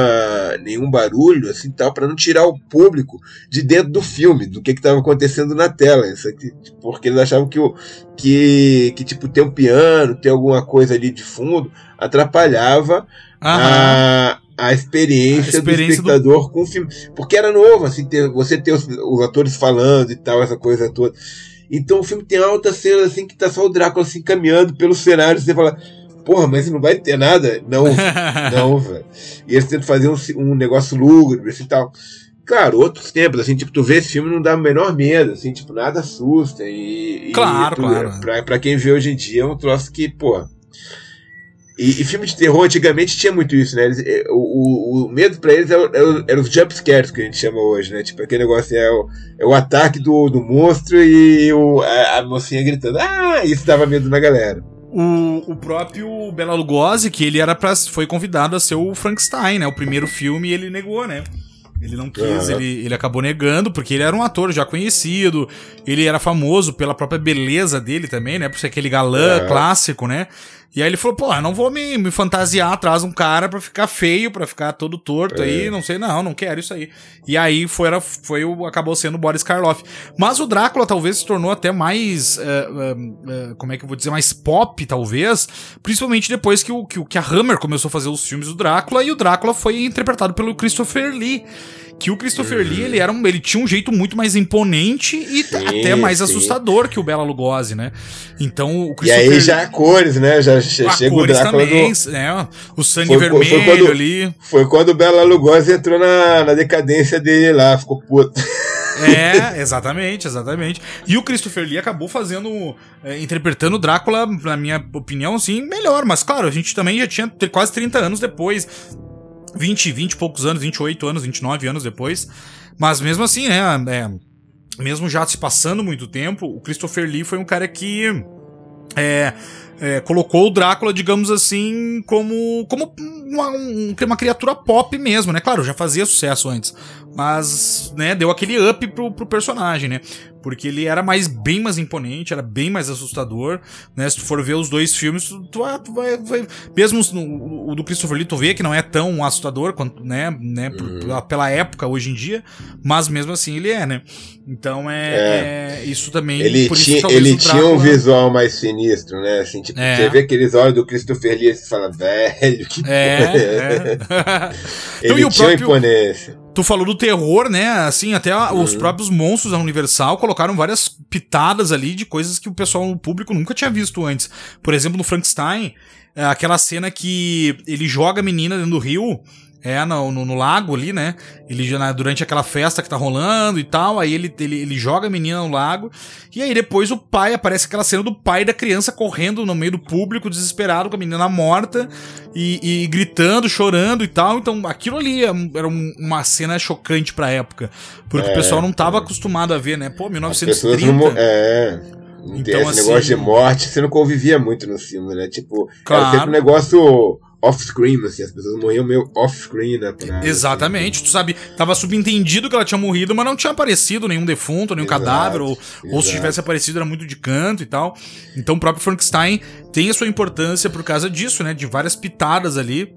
nenhum barulho assim tal para não tirar o público de dentro do filme do que estava acontecendo na tela isso aqui, porque eles achavam que o que, que tipo ter um piano ter alguma coisa ali de fundo atrapalhava a, a experiência, a experiência do espectador do... com o filme porque era novo assim ter, você ter os, os atores falando e tal essa coisa toda então o filme tem altas cenas assim que tá só o Drácula assim caminhando pelo cenário você fala porra, mas não vai ter nada? Não, [laughs] não, velho. E eles tentam fazer um, um negócio lúgubre assim, e tal. Claro, outros tempos, assim, tipo, tu vê esse filme não dá o menor medo, assim, tipo, nada assusta. E, claro, e tu, claro. Pra, pra quem vê hoje em dia é um troço que, pô. E, e filme de terror antigamente tinha muito isso, né? Eles, é, o, o, o, medo pra eles era, era, era os jumpscares que a gente chama hoje, né? Tipo, aquele negócio é o, é o ataque do, do monstro e o, a, a mocinha gritando. Ah, isso dava medo na galera. O, o próprio Bela Lugosi, que ele era para foi convidado a ser o Frankenstein, né? O primeiro filme e ele negou, né? Ele não quis, uhum. ele, ele acabou negando, porque ele era um ator já conhecido, ele era famoso pela própria beleza dele também, né? Por ser aquele galã uhum. clássico, né? E aí ele falou, pô, não vou me, me fantasiar atrás de um cara pra ficar feio, pra ficar todo torto é. aí, não sei, não, não quero isso aí. E aí foi, era, foi o, acabou sendo o Boris Karloff. Mas o Drácula talvez se tornou até mais, uh, uh, uh, como é que eu vou dizer, mais pop, talvez, principalmente depois que, o, que, que a Hammer começou a fazer os filmes do Drácula, e o Drácula foi interpretado pelo Christopher Lee que o Christopher uhum. Lee ele era um, ele tinha um jeito muito mais imponente e sim, até mais sim. assustador que o Bela Lugosi, né? Então o Christopher E aí já cores, né? Já chega o Drácula também, do... né? O sangue foi, vermelho foi quando, ali. Foi quando o Bela Lugosi entrou na, na decadência dele lá, ficou puto. É, exatamente, exatamente. E o Christopher Lee acabou fazendo, é, interpretando o Drácula, na minha opinião, assim, melhor. Mas claro, a gente também já tinha quase 30 anos depois 20, 20 e poucos anos, 28 anos, 29 anos depois. Mas mesmo assim, né? É, mesmo já se passando muito tempo, o Christopher Lee foi um cara que. É, é, colocou o Drácula, digamos assim, como, como uma, uma criatura pop mesmo, né? Claro, já fazia sucesso antes, mas, né, deu aquele up pro, pro personagem, né? Porque ele era mais bem mais imponente, era bem mais assustador, né? Se tu for ver os dois filmes, tu, tu, tu vai, vai, Mesmo no, o do Christopher Lee, tu vê que não é tão assustador quanto, né? né por, uhum. pela época, hoje em dia, mas mesmo assim ele é, né? Então é, é. é isso também. Ele, tinha, ele tinha um visual mais sinistro, né? Assim, tipo, é. você vê aqueles olhos do Christopher Lee e você fala, velho, que é, [laughs] é. ele então, tinha próprio... imponência. Tu falou do terror, né? Assim, até uhum. os próprios monstros da Universal colocaram várias pitadas ali de coisas que o pessoal, o público nunca tinha visto antes. Por exemplo, no Frankenstein, é, aquela cena que ele joga a menina dentro do rio é, no, no, no, lago ali, né? Ele já durante aquela festa que tá rolando e tal, aí ele, ele, ele joga a menina no lago, e aí depois o pai, aparece aquela cena do pai da criança correndo no meio do público, desesperado, com a menina morta, e, e gritando, chorando e tal. Então aquilo ali é era uma cena chocante pra época, porque é, o pessoal não tava é. acostumado a ver, né? Pô, 1930. Não, é. Então, esse assim, negócio de morte, você não convivia muito no filme, né? Tipo, claro. era sempre um negócio off-screen, assim, as pessoas morriam meio off-screen, né? Pra, Exatamente, assim. tu sabe, tava subentendido que ela tinha morrido, mas não tinha aparecido nenhum defunto, nenhum exato, cadáver, ou, ou se tivesse aparecido era muito de canto e tal. Então o próprio Frankenstein tem a sua importância por causa disso, né? De várias pitadas ali.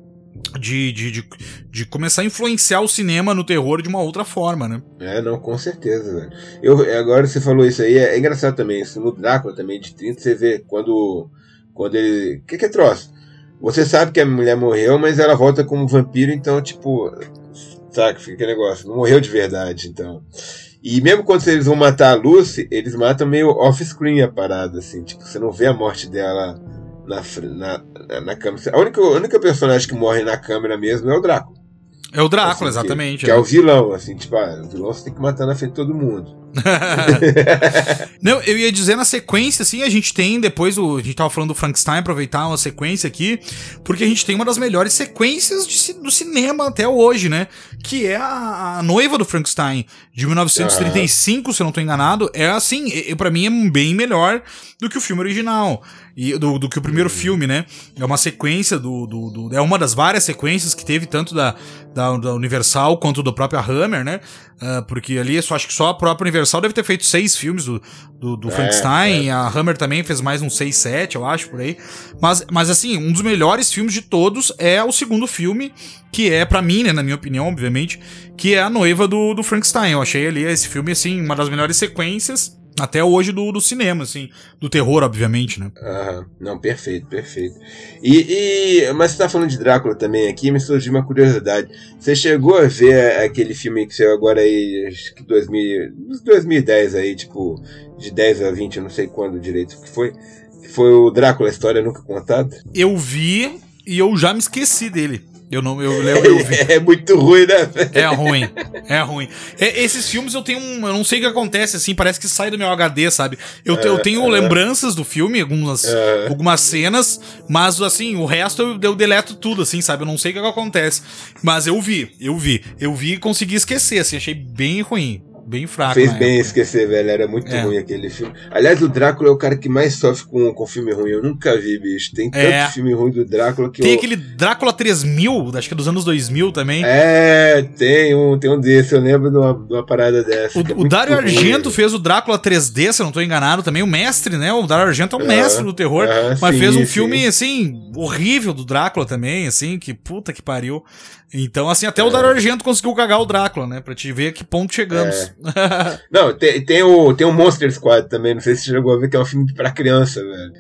De, de, de, de, começar a influenciar o cinema no terror de uma outra forma, né? É, não, com certeza, velho. Eu, agora você falou isso aí, é, é engraçado também. Isso no Drácula também, de 30, você vê quando. Quando ele. O que, que é troço? Você sabe que a mulher morreu, mas ela volta como vampiro, então, tipo. Sabe, fica aquele negócio. Não morreu de verdade, então. E mesmo quando eles vão matar a Lucy, eles matam meio off-screen a parada, assim. Tipo, você não vê a morte dela na, na, na câmera. A única, a única personagem que morre na câmera mesmo é o Drácula. É o Drácula, assim, exatamente. Que, que é. é. o vilão, assim, tipo, ah, o vilão você tem que matar na frente de todo mundo. [laughs] Não, eu ia dizer na sequência, assim, a gente tem depois o. A gente tava falando do Frankenstein, aproveitar uma sequência aqui, porque a gente tem uma das melhores sequências de, do cinema até hoje, né? Que é a, a noiva do Frankenstein, de 1935, se eu não tô enganado. É assim, para mim é bem melhor do que o filme original. E do, do que o primeiro filme, né? É uma sequência do, do, do, É uma das várias sequências que teve, tanto da, da, da Universal quanto do próprio Hammer, né? Uh, porque ali só, acho que só a própria Universal deve ter feito seis filmes do, do, do é, Frankenstein. É. A Hammer também fez mais uns seis, sete, eu acho, por aí. Mas, mas assim, um dos melhores filmes de todos é o segundo filme, que é, para mim, né, na minha opinião, obviamente, que é a noiva do, do Frankenstein. Eu achei ali esse filme, assim, uma das melhores sequências até hoje do, do cinema, assim. Do terror, obviamente, né? Aham. Não, perfeito, perfeito. E, e, mas você tá falando de Drácula também aqui, me surgiu uma curiosidade. Você chegou a ver aquele filme que saiu agora aí, acho que 2000, 2010 aí, tipo, de 10 a 20, eu não sei quando direito que foi. Que foi o Drácula, a história nunca contada? Eu vi e eu já me esqueci dele. Eu não, eu lembro, eu vi. [laughs] É muito ruim, né? É ruim, é ruim. É, esses filmes eu tenho um, eu não sei o que acontece assim, parece que sai do meu HD, sabe? Eu, eu tenho lembranças do filme, algumas, algumas cenas, mas assim, o resto eu, eu deleto tudo, assim, sabe? Eu não sei o que acontece. Mas eu vi, eu vi, eu vi e consegui esquecer, assim, achei bem ruim bem fraco. Fez bem época. esquecer, velho. Era muito é. ruim aquele filme. Aliás, o Drácula é o cara que mais sofre com, com filme ruim. Eu nunca vi, bicho. Tem tanto é. filme ruim do Drácula que Tem eu... aquele Drácula 3000, acho que é dos anos 2000 também. É, tem um, tem um desse. Eu lembro de uma, de uma parada dessa. O, é o Dario Argento fez o Drácula 3D, se eu não tô enganado, também. O mestre, né? O Dario Argento é o mestre do terror. mas sim, fez um sim. filme, assim, horrível do Drácula também, assim, que puta que pariu. Então, assim, até é. o Dario Argento conseguiu cagar o Drácula, né? Pra te ver a que ponto chegamos. É. [laughs] não, tem, tem, o, tem o Monster Squad também, não sei se você chegou a ver, que é um filme pra criança, velho.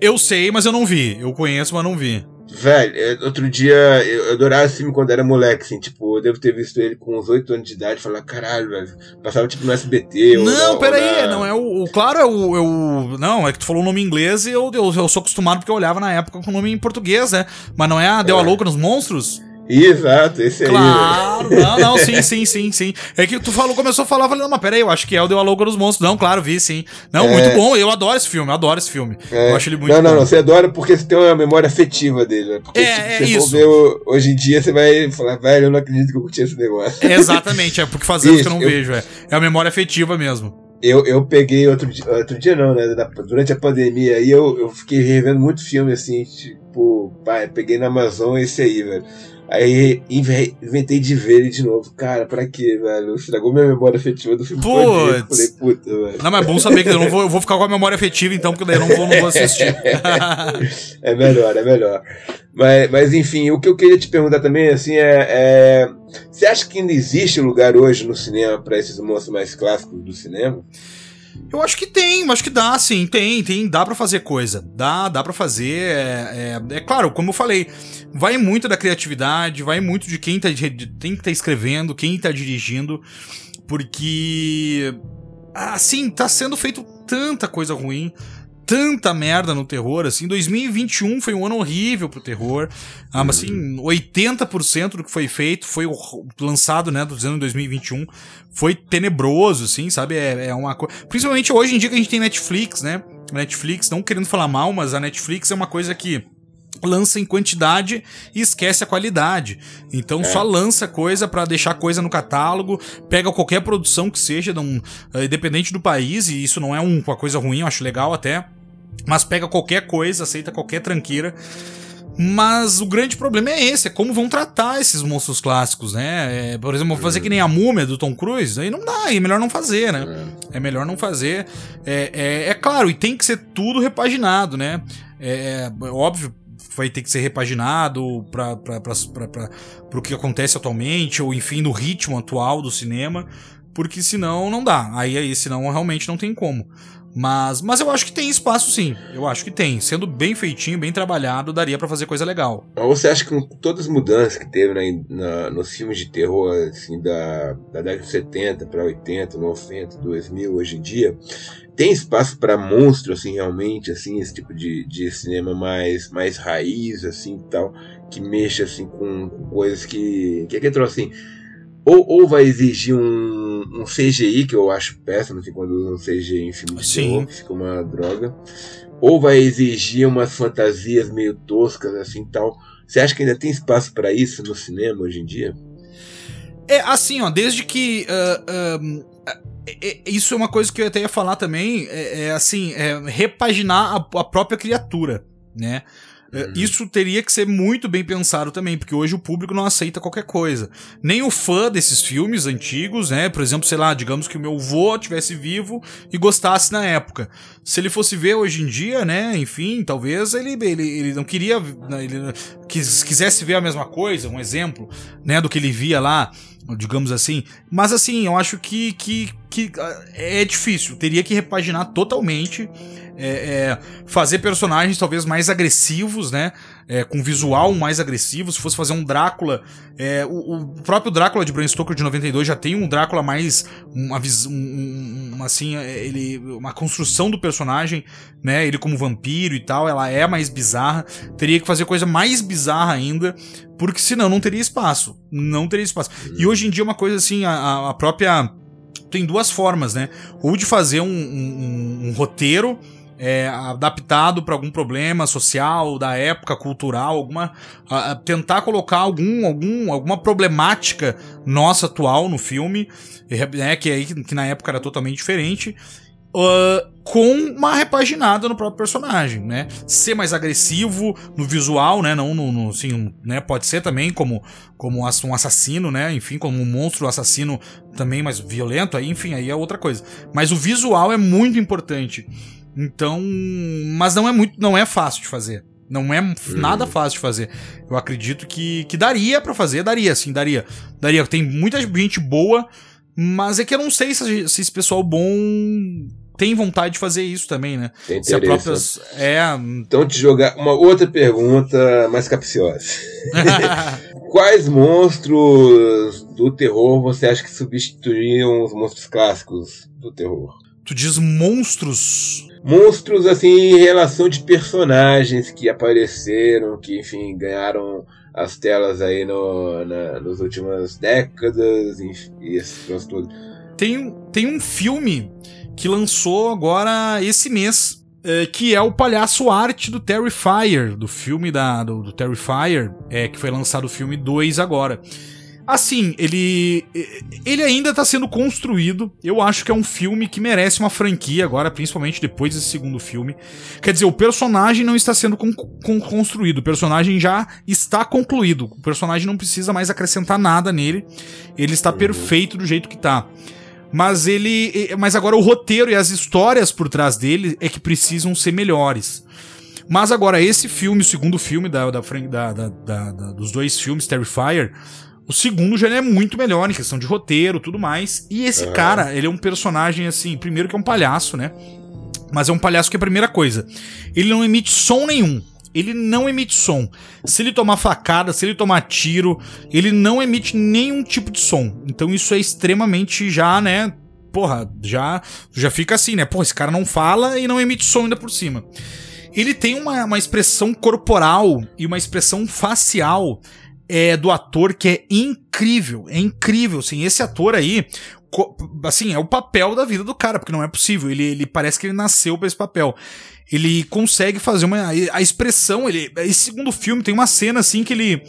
Eu sei, mas eu não vi. Eu conheço, mas não vi. Velho, outro dia eu adorava esse filme quando era moleque, assim, tipo, eu devo ter visto ele com uns 8 anos de idade e falar, caralho, velho, passava tipo no SBT. Não, ou, peraí, na... não é o, o. Claro, é o, é o. Não, é que tu falou o nome em inglês e eu, eu, eu sou acostumado porque eu olhava na época com o nome em português, né? Mas não é a Deu é. a Louca nos Monstros? Exato, esse aí. Claro, não, não, sim, sim, sim, sim. É que tu falou, começou a falar, falei, não, mas peraí, eu acho que é o Deu a Louca dos Monstros. Não, claro, vi, sim. Não, é... muito bom, eu adoro esse filme, eu adoro esse filme. É... Eu acho ele muito não, bom. Não, não, você adora porque você tem uma memória afetiva dele, né? Porque é, se é você ver hoje em dia, você vai falar, velho, eu não acredito que eu curti esse negócio. É, exatamente, é porque faz anos que eu não eu... vejo, é. É a memória afetiva mesmo. Eu, eu peguei outro dia, outro dia não, né? Durante a pandemia aí eu, eu fiquei revendo muito filme assim, tipo, pai, peguei na Amazon esse aí, velho. Aí inventei de ver ele de novo. Cara, pra quê, velho? Estragou minha memória afetiva do filme. Putz. Falei, puta, velho. Não, mas é bom saber que eu não vou, eu vou ficar com a memória afetiva então, porque daí eu não vou, não vou assistir. [laughs] é melhor, é melhor. Mas, mas enfim, o que eu queria te perguntar também, assim, é, é você acha que ainda existe lugar hoje no cinema para esses monstros mais clássicos do cinema? Eu acho que tem, acho que dá, sim, tem, tem, dá para fazer coisa, dá, dá para fazer, é, é, é, claro, como eu falei, vai muito da criatividade, vai muito de quem tá, de, quem tá escrevendo, quem tá dirigindo, porque, assim, tá sendo feito tanta coisa ruim, tanta merda no terror, assim, 2021 foi um ano horrível pro terror, ah, mas assim, 80% do que foi feito foi lançado, né, dizendo em 2021, foi tenebroso, assim, sabe, é, é uma coisa, principalmente hoje em dia que a gente tem Netflix, né, Netflix, não querendo falar mal, mas a Netflix é uma coisa que lança em quantidade e esquece a qualidade. Então é. só lança coisa para deixar coisa no catálogo, pega qualquer produção que seja, um, uh, independente do país, e isso não é um, uma coisa ruim, eu acho legal até. Mas pega qualquer coisa, aceita qualquer tranqueira. Mas o grande problema é esse, é como vão tratar esses monstros clássicos, né? É, por exemplo, fazer que nem a múmia do Tom Cruise, aí não dá, é melhor não fazer, né? É, é melhor não fazer. É, é, é, claro, e tem que ser tudo repaginado, né? É, é óbvio, vai ter que ser repaginado para o que acontece atualmente, ou enfim, no ritmo atual do cinema, porque senão não dá. Aí, aí senão realmente não tem como. Mas, mas eu acho que tem espaço sim. Eu acho que tem. Sendo bem feitinho, bem trabalhado, daria para fazer coisa legal. Você acha que com todas as mudanças que teve na, na, nos filmes de terror, assim, da, da década de 70 para 80, 90, 2000, hoje em dia, tem espaço para monstro, assim, realmente, assim, esse tipo de, de cinema mais, mais raiz, assim, tal, que mexa, assim, com, com coisas que... Que é que trouxe, assim ou, ou vai exigir um, um CGI, que eu acho péssimo, assim, quando usam CGI em filme de terror, que fica uma droga. Ou vai exigir umas fantasias meio toscas, assim, tal. Você acha que ainda tem espaço para isso no cinema hoje em dia? É, assim, ó, desde que... Uh, uh, é, é, isso é uma coisa que eu até ia falar também, é, é assim, é repaginar a, a própria criatura, né? É, uhum. Isso teria que ser muito bem pensado também, porque hoje o público não aceita qualquer coisa. Nem o fã desses filmes antigos, né? Por exemplo, sei lá, digamos que o meu avô tivesse vivo e gostasse na época. Se ele fosse ver hoje em dia, né? Enfim, talvez ele, ele, ele não queria. Né, ele quisesse ver a mesma coisa, um exemplo, né? Do que ele via lá digamos assim. Mas assim, eu acho que, que, que ah, é difícil. Teria que repaginar totalmente. É, é, fazer personagens talvez mais agressivos, né? É, com visual mais agressivo. Se fosse fazer um Drácula. É, o, o, próprio Drácula de Bram Stoker de 92 já tem um Drácula mais. Uma, um, um, assim, é, ele, uma construção do personagem, né? Ele como vampiro e tal, ela é mais bizarra. Teria que fazer coisa mais bizarra ainda. Porque senão não teria espaço. Não teria espaço. E hoje em dia, uma coisa assim, a, a própria. Tem duas formas, né? Ou de fazer um, um, um roteiro é, adaptado para algum problema social da época cultural, alguma a, a tentar colocar algum, algum alguma problemática nossa atual no filme, né, que aí que na época era totalmente diferente. Uh, com uma repaginada no próprio personagem, né? Ser mais agressivo no visual, né? Não no, no assim, né? Pode ser também como como um assassino, né? Enfim, como um monstro assassino também mais violento, aí, enfim, aí é outra coisa. Mas o visual é muito importante. Então, mas não é muito, não é fácil de fazer. Não é nada uhum. fácil de fazer. Eu acredito que, que daria para fazer, daria, sim, daria. Daria. Tem muita gente boa, mas é que eu não sei se, se esse pessoal bom tem vontade de fazer isso também, né? Tem se própria, é... Então te jogar uma outra pergunta mais capciosa. [laughs] Quais monstros do terror você acha que substituiriam os monstros clássicos do terror? Tu diz monstros? Monstros, assim, em relação de personagens que apareceram, que, enfim, ganharam as telas aí no, na, nas últimas décadas e esse troço todo. Tem, tem um filme que lançou agora esse mês, é, que é o Palhaço Arte do Terrifier, do filme da, do, do Terrifier, é, que foi lançado o filme 2 agora. Assim, ele ele ainda tá sendo construído. Eu acho que é um filme que merece uma franquia agora, principalmente depois desse segundo filme. Quer dizer, o personagem não está sendo con con construído, o personagem já está concluído. O personagem não precisa mais acrescentar nada nele. Ele está perfeito do jeito que tá. Mas ele, mas agora o roteiro e as histórias por trás dele é que precisam ser melhores. Mas agora esse filme, o segundo filme da, da, da, da dos dois filmes, Terrifier, o segundo já é muito melhor em questão de roteiro, tudo mais. E esse uhum. cara, ele é um personagem assim, primeiro que é um palhaço, né? Mas é um palhaço que é a primeira coisa. Ele não emite som nenhum. Ele não emite som. Se ele tomar facada, se ele tomar tiro, ele não emite nenhum tipo de som. Então isso é extremamente já, né? Porra, já, já fica assim, né? Porra, esse cara não fala e não emite som ainda por cima. Ele tem uma, uma expressão corporal e uma expressão facial é, do ator que é incrível, é incrível, assim, esse ator aí, assim, é o papel da vida do cara, porque não é possível, ele, ele parece que ele nasceu para esse papel. Ele consegue fazer uma a expressão, ele esse segundo filme tem uma cena assim que ele,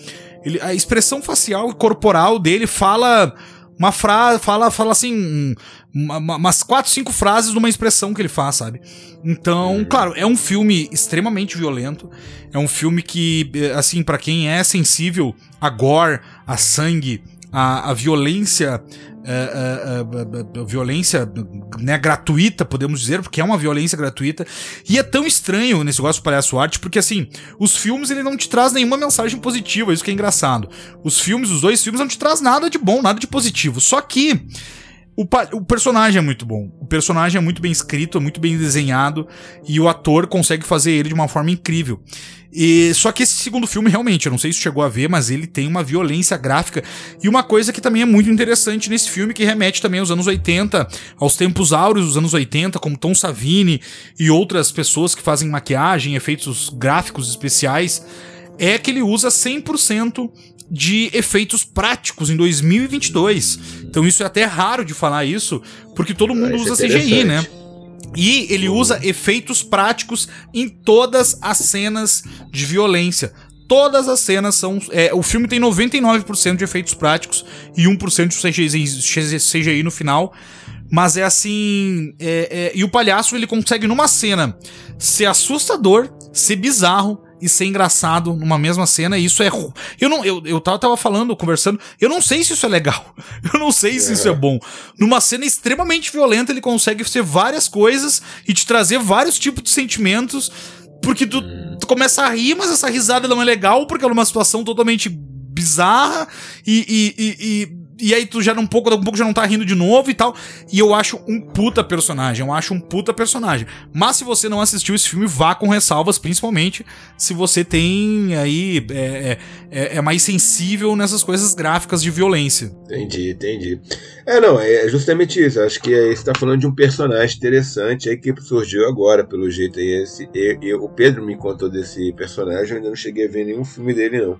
ele a expressão facial e corporal dele fala uma frase, fala, fala assim, uma, umas quatro, cinco frases de uma expressão que ele faz, sabe? Então, claro, é um filme extremamente violento. É um filme que, assim, para quem é sensível a gore, a sangue, a, a violência uh, uh, uh, violência né, gratuita, podemos dizer, porque é uma violência gratuita. E é tão estranho nesse negócio do palhaço arte, porque assim, os filmes ele não te traz nenhuma mensagem positiva, isso que é engraçado. Os filmes, os dois filmes, não te traz nada de bom, nada de positivo. Só que o, o, personagem é muito bom. O personagem é muito bem escrito, muito bem desenhado e o ator consegue fazer ele de uma forma incrível. E só que esse segundo filme realmente, eu não sei se chegou a ver, mas ele tem uma violência gráfica e uma coisa que também é muito interessante nesse filme que remete também aos anos 80, aos tempos áureos dos anos 80, como Tom Savini e outras pessoas que fazem maquiagem, efeitos gráficos especiais, é que ele usa 100% de efeitos práticos em 2022. Então isso é até raro de falar isso, porque todo mundo ah, usa é CGI, né? E ele usa efeitos práticos em todas as cenas de violência. Todas as cenas são. É, o filme tem 99% de efeitos práticos e 1% de CGI, CGI no final. Mas é assim. É, é, e o palhaço ele consegue numa cena ser assustador, ser bizarro e ser engraçado numa mesma cena. E isso é. Eu não. Eu, eu tava, tava falando, conversando. Eu não sei se isso é legal. [laughs] Eu não sei se isso é bom. Numa cena extremamente violenta, ele consegue ser várias coisas e te trazer vários tipos de sentimentos. Porque tu, tu começa a rir, mas essa risada não é legal, porque é uma situação totalmente bizarra e, e, e, e e aí tu já um pouco, um pouco já não tá rindo de novo e tal. E eu acho um puta personagem, eu acho um puta personagem. Mas se você não assistiu esse filme, vá com ressalvas, principalmente se você tem aí. É, é, é mais sensível nessas coisas gráficas de violência. Entendi, entendi. É, não, é justamente isso. Acho que aí você tá falando de um personagem interessante aí que surgiu agora, pelo jeito aí. Esse, eu, eu, o Pedro me contou desse personagem, eu ainda não cheguei a ver nenhum filme dele, não.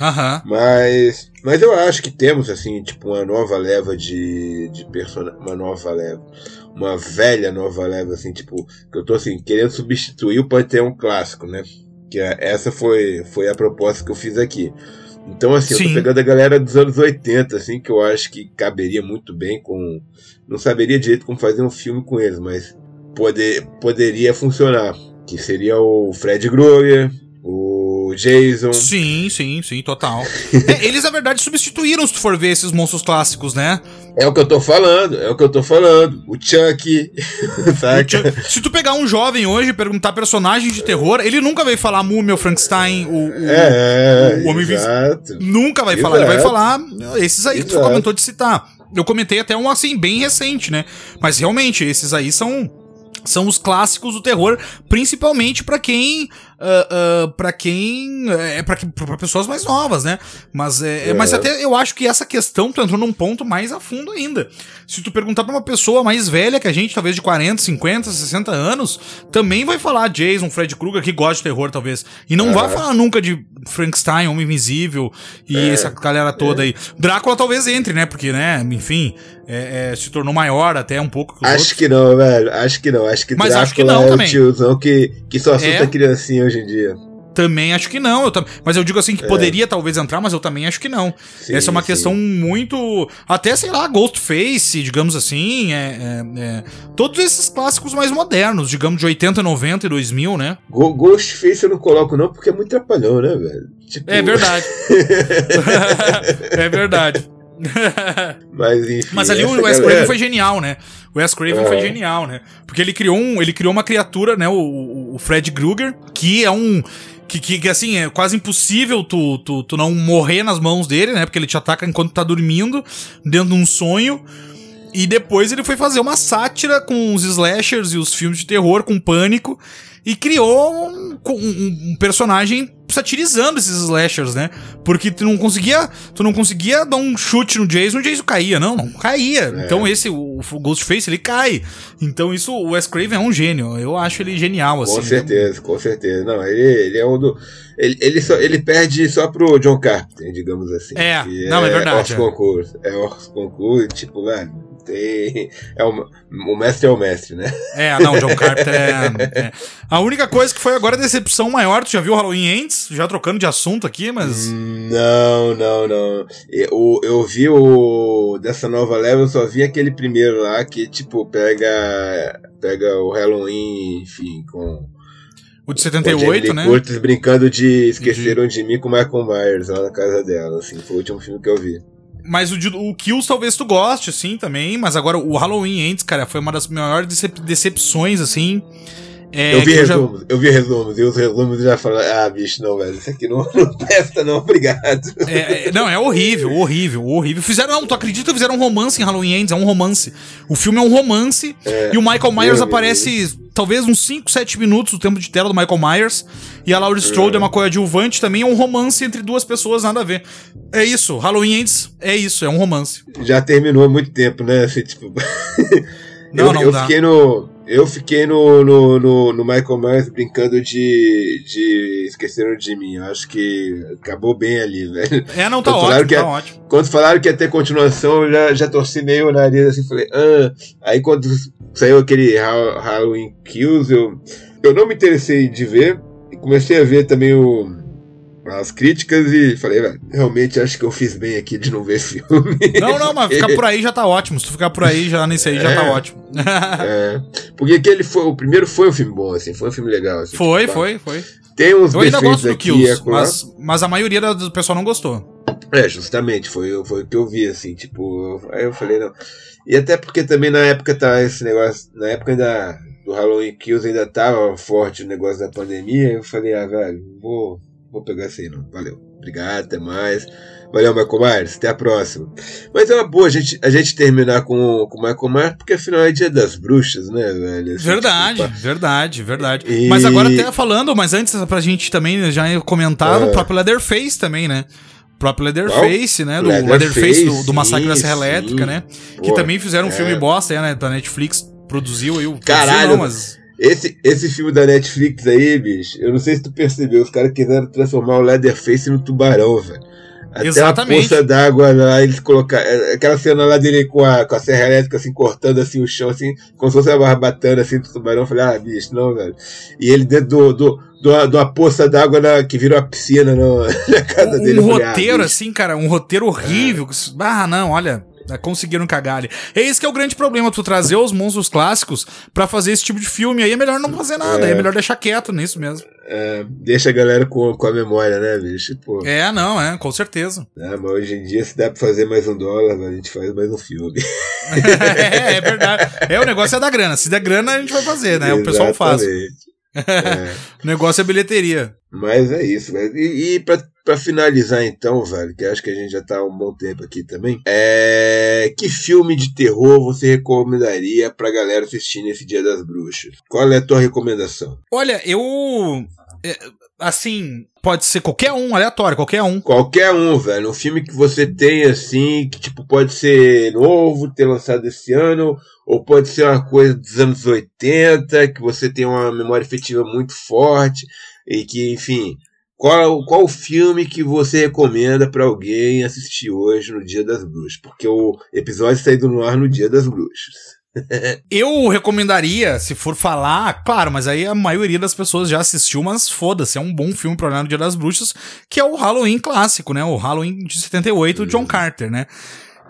Aham. Mas. Mas eu acho que temos, assim, tipo, uma nova leva de, de personagem. Uma nova leva. Uma velha nova leva, assim, tipo, que eu tô assim, querendo substituir o Panteão Clássico, né? Que é, essa foi, foi a proposta que eu fiz aqui. Então, assim, Sim. eu tô pegando a galera dos anos 80, assim, que eu acho que caberia muito bem com. Não saberia direito como fazer um filme com eles, mas poder, poderia funcionar. Que seria o Fred Krueger, o Jason. Sim, sim, sim, total. [laughs] é, eles, na verdade, substituíram, se tu for ver esses monstros clássicos, né? É o que eu tô falando, é o que eu tô falando. O Chuck. [laughs] Se tu pegar um jovem hoje e perguntar personagens de terror, ele nunca vai falar Múmia, o Frankenstein, o, o, é, o Homem Invisível. Nunca vai exato. falar, ele vai falar esses aí exato. que tu comentou de citar. Eu comentei até um assim, bem recente, né? Mas realmente, esses aí são são os clássicos do terror, principalmente para quem uh, uh, para quem. É para pessoas mais novas, né? Mas, é, é, mas até eu acho que essa questão tu entrou num ponto mais a fundo ainda. Se tu perguntar pra uma pessoa mais velha que a gente, talvez de 40, 50, 60 anos, também vai falar Jason, Fred Krueger, que gosta de terror, talvez. E não vai falar nunca de Frankenstein, Homem Invisível e é. essa galera toda aí. Drácula talvez entre, né? Porque, né, enfim, é, é, se tornou maior até um pouco. Que acho outros. que não, velho. Acho que não. Acho que Mas Drácula acho que não é também. o tiozão que, que só assusta é. criancinha hoje em dia. Também acho que não. Eu tam... Mas eu digo assim que é. poderia talvez entrar, mas eu também acho que não. Sim, Essa é uma sim. questão muito. Até, sei lá, Ghostface, digamos assim. É, é, é, Todos esses clássicos mais modernos, digamos, de 80, 90 e 2000, né? Ghostface eu não coloco, não, porque é muito trapalhão, né, velho? Tipo... É verdade. [laughs] [laughs] é verdade. [laughs] mas, enfim, mas ali o Wes Craven foi genial, né? O Wes Craven é. foi genial, né? Porque ele criou um, ele criou uma criatura, né? O, o Fred Krueger, que é um que, que, que, assim, é quase impossível tu, tu, tu não morrer nas mãos dele, né? Porque ele te ataca enquanto tá dormindo, dentro de um sonho. E depois ele foi fazer uma sátira com os slashers e os filmes de terror, com pânico e criou um, um, um, personagem satirizando esses slashers, né? Porque tu não conseguia, tu não conseguia dar um chute no Jason, o Jason caía, não, não caía. É. Então esse o, o, Ghostface ele cai. Então isso o Wes Craven é um gênio. Eu acho ele genial assim. Com certeza, né? com certeza. Não, ele, ele é um do ele, ele, só, ele perde só pro John Carpenter, digamos assim. É, não, é, é verdade. É concurso. É o concurso, tipo, velho, tem. É o, o mestre é o mestre, né? É, não, John Carpenter é, é, A única coisa que foi agora a decepção maior, tu já viu Halloween Ends? Já trocando de assunto aqui, mas. Não, não, não. Eu, eu vi o. Dessa nova leva, eu só vi aquele primeiro lá que, tipo, pega. Pega o Halloween, enfim, com. O de 78, né? Curtis brincando de Esqueceram de... de Mim com Michael Myers lá na casa dela, assim. Foi o último filme que eu vi. Mas o, o Kills talvez tu goste, assim, também. Mas agora o Halloween antes, cara, foi uma das maiores decep decepções, assim. É, eu vi resumos, eu, já... eu, vi resumos, e os resumos já falaram, ah, bicho, não, velho, isso aqui não, [laughs] não presta, não, obrigado. É, é, não, é horrível, horrível, horrível. Fizeram, não, tu acredita que fizeram um romance em Halloween Ends? É um romance. O filme é um romance, é, e o Michael Myers aparece talvez uns 5, 7 minutos do tempo de tela do Michael Myers, e a Laurie Strode é, é uma coadjuvante também, é um romance entre duas pessoas, nada a ver. É isso, Halloween Ends é isso, é um romance. Já terminou há muito tempo, né, assim, tipo... [laughs] não, eu, não eu dá. fiquei no eu fiquei no, no, no, no, Michael Myers brincando de, de Esqueceram de Mim. Eu acho que acabou bem ali, velho. É, não, tá quando ótimo, que tá ótimo. Quando falaram que ia ter continuação, eu já, já torci meio o nariz assim, falei, ah. Aí quando saiu aquele Halloween Kills, eu, eu não me interessei de ver. E comecei a ver também o, as críticas e falei, velho, realmente acho que eu fiz bem aqui de não ver filme. Não, não, mas ficar [laughs] por aí já tá ótimo. Se tu ficar por aí já nesse aí já tá é, tá ótimo. [laughs] é. Porque aquele foi, o primeiro foi um filme bom, assim, foi um filme legal. Assim, foi, tipo, foi, foi. Tem uns eu ainda gosto do Kills, mas, mas a maioria do pessoal não gostou. É, justamente, foi, foi o que eu vi, assim, tipo, aí eu falei, não. E até porque também na época tá esse negócio, na época ainda do Halloween Kills ainda tava forte o negócio da pandemia, eu falei, ah, velho, vou, vou pegar esse aí não. Valeu. Obrigado, até mais. Valeu, Michael Myers, até a próxima. Mas é uma boa a gente, a gente terminar com, com o Michael Myers, porque afinal é dia das bruxas, né, velho? Assim, verdade, tipo, verdade, verdade. E... Mas agora até falando, mas antes pra gente também já comentar é. o próprio Leatherface também, né? O próprio Leatherface, né? Do Leatherface, Leatherface do, do Massacre da Serra Elétrica, né? Pô, que também fizeram um é. filme bosta, né? Da Netflix, produziu aí o. Caralho, não, mas... Esse, esse filme da Netflix aí, bicho, eu não sei se tu percebeu, os caras quiseram transformar o Leatherface no tubarão, velho. Até Exatamente. a poça d'água lá, eles colocaram. É, aquela cena lá dele com a, com a serra elétrica, assim, cortando assim o chão, assim, como se fosse uma barbatana assim do tubarão. Eu falei, ah, bicho, não, velho. E ele dentro do, do, do, do uma poça d'água que virou uma piscina no, [laughs] na casa um, dele. Um falei, ah, roteiro, ah, assim, cara, um roteiro horrível. É. Ah, não, olha. Né, conseguiram cagar ali. É esse que é o grande problema, tu trazer os monstros clássicos para fazer esse tipo de filme. Aí é melhor não fazer nada, é, é melhor deixar quieto nisso mesmo. É, deixa a galera com, com a memória, né, bicho? Pô. É, não, é, com certeza. É, [laughs] mas hoje em dia, se dá pra fazer mais um dólar, a gente faz mais um filme. [laughs] é, é verdade. É, o negócio é da grana. Se der grana, a gente vai fazer, né? O pessoal faz. É. o negócio é bilheteria. Mas é isso, velho. E, e pra, pra finalizar, então, velho, que acho que a gente já tá há um bom tempo aqui também. É. Que filme de terror você recomendaria pra galera assistir nesse Dia das Bruxas? Qual é a tua recomendação? Olha, eu. Assim, pode ser qualquer um, aleatório, qualquer um. Qualquer um, velho. Um filme que você tem, assim, que tipo, pode ser novo, ter lançado esse ano, ou pode ser uma coisa dos anos 80, que você tem uma memória efetiva muito forte, e que, enfim. Qual, qual filme que você recomenda para alguém assistir hoje no Dia das Bruxas? Porque o episódio está indo no ar no Dia das Bruxas. Eu recomendaria, se for falar, claro, mas aí a maioria das pessoas já assistiu, mas foda-se, é um bom filme pra olhar no Dia das Bruxas, que é o Halloween clássico, né? O Halloween de 78, uhum. John Carter, né?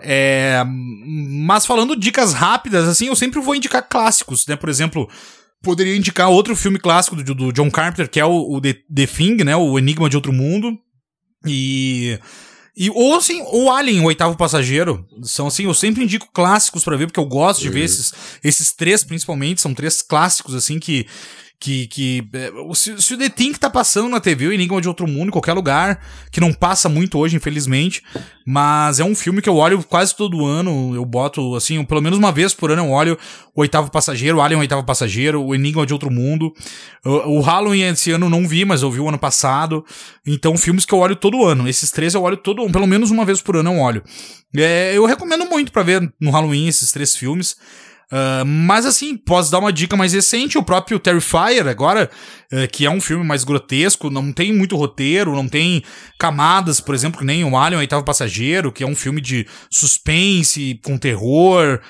É, mas falando dicas rápidas, assim, eu sempre vou indicar clássicos, né? Por exemplo, poderia indicar outro filme clássico do, do John Carter, que é o, o The, The Thing, né? O Enigma de Outro Mundo. E e, ou assim, o Alien, o oitavo passageiro, são assim, eu sempre indico clássicos para ver, porque eu gosto de ver esses, esses três, principalmente, são três clássicos, assim, que, que, que é, se, se, o The Thing tá passando na TV, o Enigma de Outro Mundo, em qualquer lugar, que não passa muito hoje, infelizmente, mas é um filme que eu olho quase todo ano, eu boto, assim, pelo menos uma vez por ano eu olho o Oitavo Passageiro, o Alien Oitavo Passageiro, o Enigma de Outro Mundo, o, o Halloween esse ano não vi, mas eu vi o ano passado, então filmes que eu olho todo ano, esses três eu olho todo, pelo menos uma vez por ano eu olho. É, eu recomendo muito para ver no Halloween esses três filmes, Uh, mas assim, posso dar uma dica mais recente, o próprio Terrifier agora, uh, que é um filme mais grotesco, não tem muito roteiro, não tem camadas, por exemplo, que nem o Alien, o Oitavo Passageiro, que é um filme de suspense, com terror,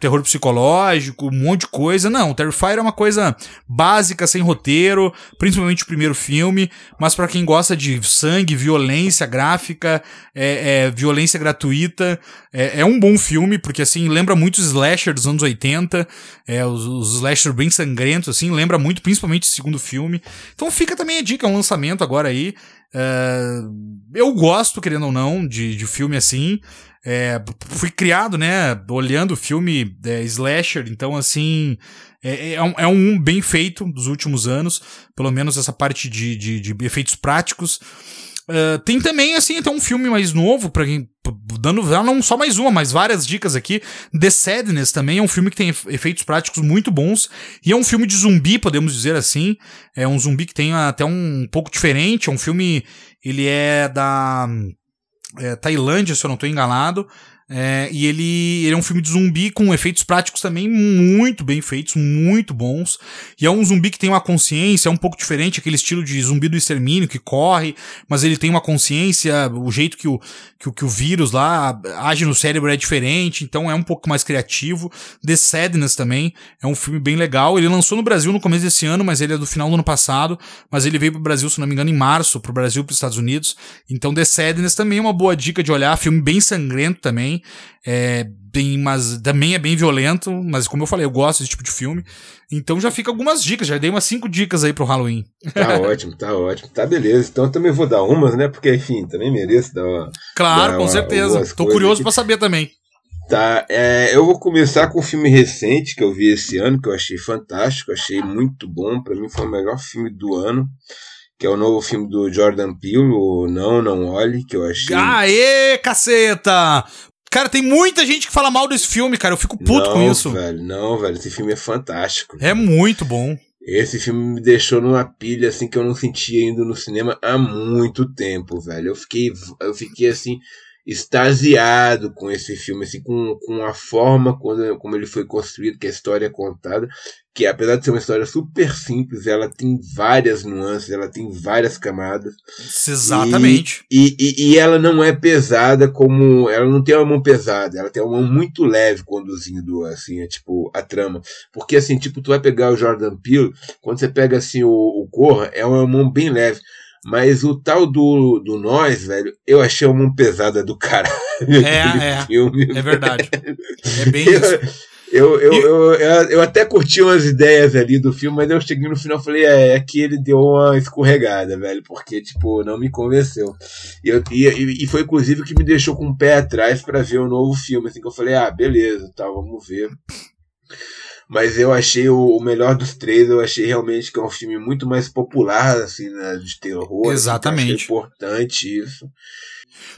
terror psicológico, um monte de coisa. Não, Terrifier é uma coisa básica, sem roteiro, principalmente o primeiro filme, mas para quem gosta de sangue, violência gráfica, é, é violência gratuita, é, é, um bom filme, porque assim, lembra muito os slasher dos anos 80, é, os, os slasher bem sangrentos, assim, lembra muito, principalmente o segundo filme. Então fica também a dica, um lançamento agora aí. Uh, eu gosto, querendo ou não, de, de filme assim. É, fui criado, né, olhando filme é, slasher, então assim, é, é, um, é, um, bem feito dos últimos anos, pelo menos essa parte de, de, de efeitos práticos. Uh, tem também, assim, tem um filme mais novo, para quem. Dando não só mais uma, mas várias dicas aqui. The Sadness também é um filme que tem efeitos práticos muito bons. E é um filme de zumbi, podemos dizer assim. É um zumbi que tem até um pouco diferente. É um filme. Ele é da é, Tailândia, se eu não estou enganado. É, e ele, ele é um filme de zumbi com efeitos práticos também muito bem feitos, muito bons. E é um zumbi que tem uma consciência, é um pouco diferente, aquele estilo de zumbi do extermínio que corre, mas ele tem uma consciência, o jeito que o, que, que o vírus lá age no cérebro é diferente, então é um pouco mais criativo. The Sadness também é um filme bem legal. Ele lançou no Brasil no começo desse ano, mas ele é do final do ano passado. Mas ele veio pro Brasil, se não me engano, em março, pro Brasil e pros Estados Unidos. Então The Sadness também é uma boa dica de olhar, filme bem sangrento também. É bem, mas também é bem violento, mas como eu falei, eu gosto desse tipo de filme. Então já fica algumas dicas, já dei umas cinco dicas aí pro Halloween. Tá [laughs] ótimo, tá ótimo. Tá beleza. Então eu também vou dar umas, né? Porque, enfim, também mereço dar uma. Claro, dar com uma, certeza. Tô curioso para saber também. Tá, é, eu vou começar com um filme recente que eu vi esse ano, que eu achei fantástico, achei muito bom. para mim foi o melhor filme do ano que é o novo filme do Jordan Peele, o Não, Não Olhe, que eu achei. Aê, caceta! Cara, tem muita gente que fala mal desse filme, cara. Eu fico puto não, com isso. Velho, não, velho, esse filme é fantástico. É muito bom. Esse filme me deixou numa pilha assim que eu não sentia indo no cinema há muito tempo, velho. Eu fiquei, eu fiquei assim extasiado com esse filme, assim, com, com a forma como, como ele foi construído, que a história é contada, que apesar de ser uma história super simples, ela tem várias nuances, ela tem várias camadas. Exatamente. E, e, e ela não é pesada como. Ela não tem uma mão pesada, ela tem uma mão muito leve conduzindo, assim, é, tipo, a trama. Porque, assim, tipo, tu vai pegar o Jordan Peele, quando você pega, assim, o, o Corra, é uma mão bem leve. Mas o tal do, do Nós, velho, eu achei uma mão pesada do caralho. [laughs] É, é. Filme, é verdade. É bem eu, isso. Eu, eu, eu, eu, até curti umas ideias ali do filme, mas eu cheguei no final e falei, é, é que ele deu uma escorregada, velho, porque, tipo, não me convenceu. E, eu, e, e foi inclusive que me deixou com o pé atrás para ver o novo filme, assim, que eu falei, ah, beleza, tá, vamos ver. Mas eu achei o, o, melhor dos três, eu achei realmente que é um filme muito mais popular, assim, né, de terror. Exatamente. Assim, importante isso.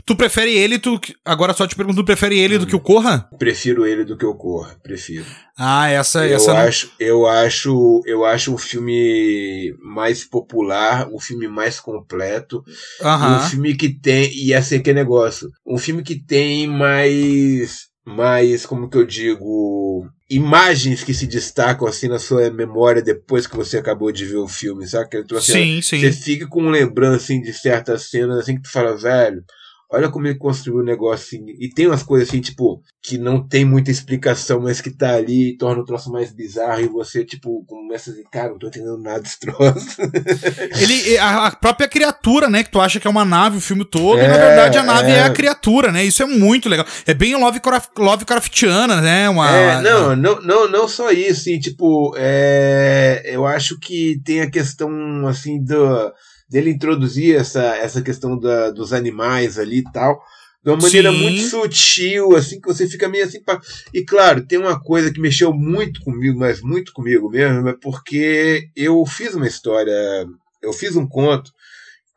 Tu prefere ele, tu. Agora só te pergunto, tu prefere ele hum. do que o Corra? Prefiro ele do que o Corra, prefiro. Ah, essa eu essa acho, não... eu acho, eu acho o filme mais popular, o filme mais completo, uhum. um filme que tem e esse aqui é negócio, um filme que tem mais mais, como que eu digo, imagens que se destacam assim na sua memória depois que você acabou de ver o filme, sabe? Que, assim, sim, sim. Você fica com lembrança assim, de certas cenas assim que tu fala, velho, Olha como ele construiu o negócio assim. E tem umas coisas assim, tipo, que não tem muita explicação, mas que tá ali e torna o troço mais bizarro. E você, tipo, começa a dizer, cara, não tô entendendo nada desse troço. [laughs] Ele, a própria criatura, né? Que tu acha que é uma nave o filme todo, é, e na verdade a nave é... é... a criatura, né? Isso é muito legal. É bem Lovecraft, Lovecraftiana, né? Uma, é, não, não, não, não só isso, assim, tipo, é, eu acho que tem a questão, assim, do dele introduzir essa, essa questão da, dos animais ali e tal, de uma maneira Sim. muito sutil, assim, que você fica meio assim. Pra... E claro, tem uma coisa que mexeu muito comigo, mas muito comigo mesmo, é porque eu fiz uma história, eu fiz um conto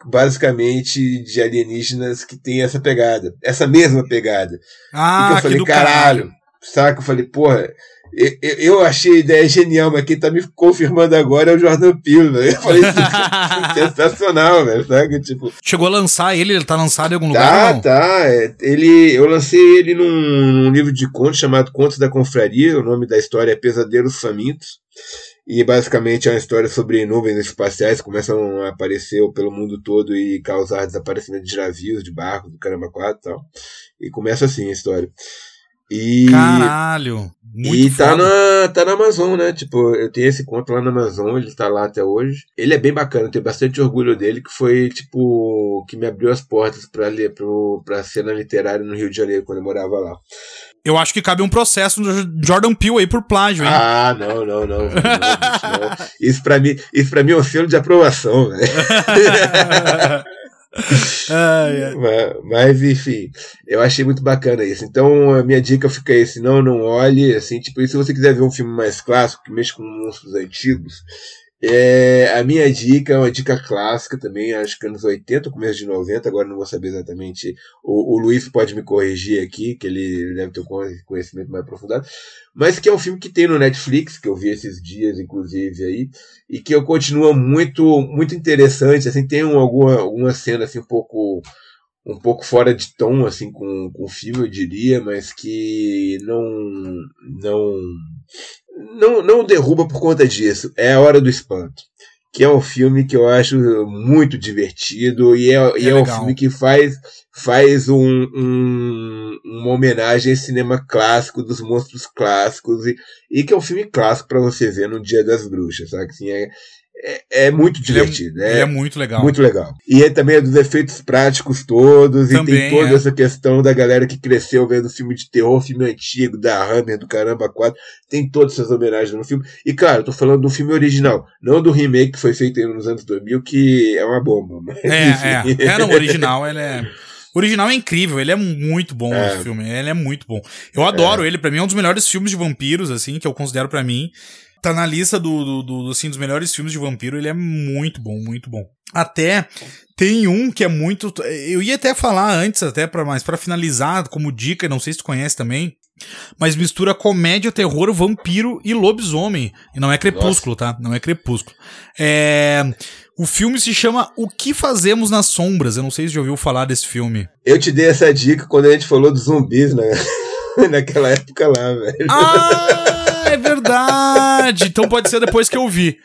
basicamente de alienígenas que tem essa pegada, essa mesma pegada. Ah, e que eu falei, caralho, caralho, saca? Eu falei, porra, eu achei a ideia genial, mas quem tá me confirmando agora é o Jordan Peele, velho. Eu falei, [laughs] sensacional, velho. Sabe? Tipo, Chegou a lançar ele? Ele tá lançado em algum tá, lugar? Tá, tá. É, ele, eu lancei ele num, num, livro de contos chamado Contos da Confraria. O nome da história é Pesadelos Famintos. E basicamente é uma história sobre nuvens espaciais que começam a aparecer pelo mundo todo e causar desaparecimento de navios, de barcos, do caramba 4 e tal. E começa assim a história. E, Caralho! E tá na, tá na Amazon, né? Tipo, eu tenho esse conto lá na Amazon, ele tá lá até hoje. Ele é bem bacana, eu tenho bastante orgulho dele, que foi, tipo, que me abriu as portas pra, ler, pro, pra cena literária no Rio de Janeiro, quando eu morava lá. Eu acho que cabe um processo do Jordan Peele aí por plágio, hein? Ah, não, não, não. não, não, não. Isso, pra mim, isso pra mim é um selo de aprovação, velho. [laughs] [laughs] mas, mas, enfim, eu achei muito bacana isso. Então a minha dica fica esse, não, não olhe, assim, tipo, e se você quiser ver um filme mais clássico, que mexe com monstros antigos, é, a minha dica é uma dica clássica também, acho que anos 80, começo de 90, agora não vou saber exatamente. O, o Luiz pode me corrigir aqui, que ele deve ter um conhecimento mais aprofundado. Mas que é um filme que tem no Netflix, que eu vi esses dias, inclusive, aí, e que eu continua muito muito interessante. Assim, tem um, alguma, alguma cena assim, um pouco um pouco fora de tom assim com, com o filme, eu diria, mas que não não não não derruba por conta disso. É a hora do espanto, que é um filme que eu acho muito divertido e é, é e é um filme que faz faz um, um, uma homenagem ao cinema clássico dos monstros clássicos e, e que é um filme clássico para você ver no Dia das Bruxas, sabe? Assim, é, é, é, muito divertido. Ele é, é, é, muito legal. Muito legal. E é também é dos efeitos práticos todos. Também e tem toda é. essa questão da galera que cresceu vendo filme de terror, filme antigo, da Hammer, do Caramba 4. Tem todas essas homenagens no filme. E claro, tô falando do filme original, não do remake que foi feito nos anos 2000, que é uma bomba. Mas, é, é. É, no original, [laughs] ele é. O original é incrível, ele é muito bom é. esse filme, ele é muito bom. Eu adoro é. ele, para mim é um dos melhores filmes de vampiros, assim, que eu considero para mim tá na lista do, do, do, assim, dos melhores filmes de vampiro. Ele é muito bom, muito bom. Até tem um que é muito. Eu ia até falar antes, até para mais para finalizar, como dica, não sei se tu conhece também. Mas mistura comédia, terror, vampiro e lobisomem. E não é crepúsculo, Nossa. tá? Não é crepúsculo. É. O filme se chama O que Fazemos nas Sombras. Eu não sei se já ouviu falar desse filme. Eu te dei essa dica quando a gente falou dos zumbis, né? [laughs] Naquela época lá, velho. Ah! É verdade! Então pode ser depois que eu vi.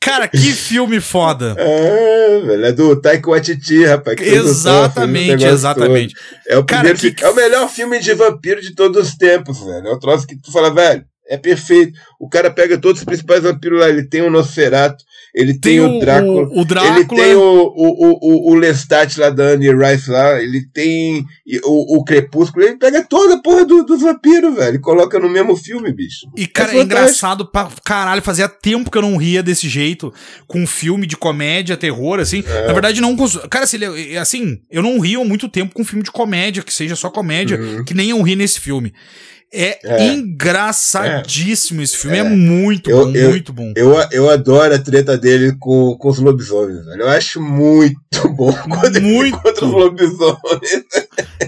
Cara, que [laughs] filme foda. É, velho, é do Taika Waititi, rapaz. exatamente, exatamente. Todo. É o, Cara, que... é o melhor filme de vampiro de todos os tempos, velho. É o troço que tu fala, velho, é perfeito. O cara pega todos os principais vampiros lá. Ele tem o Nosferatu, ele tem, tem o, Drácula, o, o, Drácula, ele tem o, o, o, o Lestat lá da Annie Rice lá, ele tem o, o Crepúsculo, ele pega toda a porra do, do vampiro, velho, e coloca no mesmo filme, bicho. E, cara, é, é engraçado pra caralho, fazia tempo que eu não ria desse jeito, com um filme de comédia, terror, assim. É. Na verdade, não. Cara, se ele, assim, eu não rio há muito tempo com filme de comédia, que seja só comédia, uhum. que nem eu ri nesse filme. É, é, engraçadíssimo esse filme, é, é muito eu, bom, eu, muito bom. Eu, eu adoro a treta dele com, com os lobisomens, velho. Eu acho muito [laughs] bom quando muito. contra os lobisomens.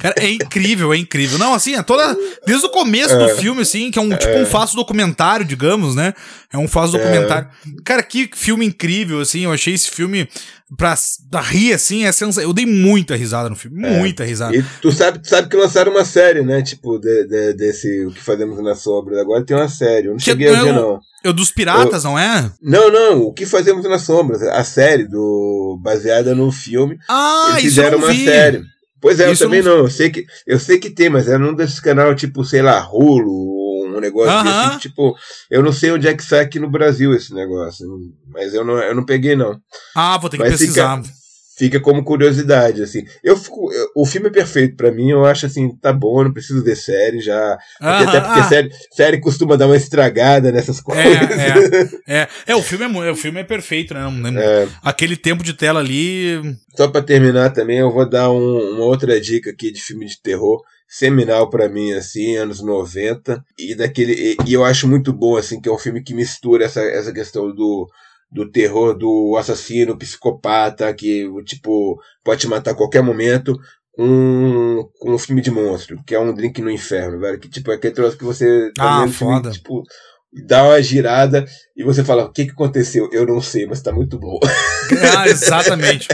Cara, é incrível, é incrível. Não, assim, é toda. Desde o começo é. do filme, assim, que é um tipo um é. falso documentário, digamos, né? É um falso é. documentário. Cara, que filme incrível, assim. Eu achei esse filme pra, pra rir, assim, é sens... eu dei muita risada no filme, é. muita risada. E tu sabe, tu sabe que lançaram uma série, né? Tipo, de, de, desse O que Fazemos na Sombra. Agora tem uma série, eu não que cheguei a ver, não. É o dos piratas, eu... não é? Não, não, O que Fazemos nas Sombras, a série do baseada no filme. Ah, eles fizeram uma série. Pois é, isso eu também não... não. Eu sei que eu sei que tem, mas é num desses canal tipo, sei lá, Hulu um negócio uh -huh. assim, tipo, eu não sei onde é que sai aqui no Brasil esse negócio, mas eu não, eu não peguei não. Ah, vou ter que mas pesquisar. Fica, fica como curiosidade, assim. Eu fico, eu, o filme é perfeito para mim, eu acho assim, tá bom, não preciso ver série já. -huh, até porque ah. série, série costuma dar uma estragada nessas é, coisas. É, é, é. é o, filme é, o filme é perfeito, né? É. Aquele tempo de tela ali. Só para terminar também, eu vou dar um, uma outra dica aqui de filme de terror seminal para mim, assim, anos 90. E daquele. E, e, eu acho muito bom, assim, que é um filme que mistura essa, essa questão do, do terror do assassino, psicopata, que, tipo, pode te matar a qualquer momento. Com, com um filme de monstro, que é um drink no inferno, velho. Que tipo, é aquele troço que você. Ah, foda. Filme, tipo, dá uma girada e você fala: o que, que aconteceu? Eu não sei, mas tá muito bom. [laughs] Ah, exatamente.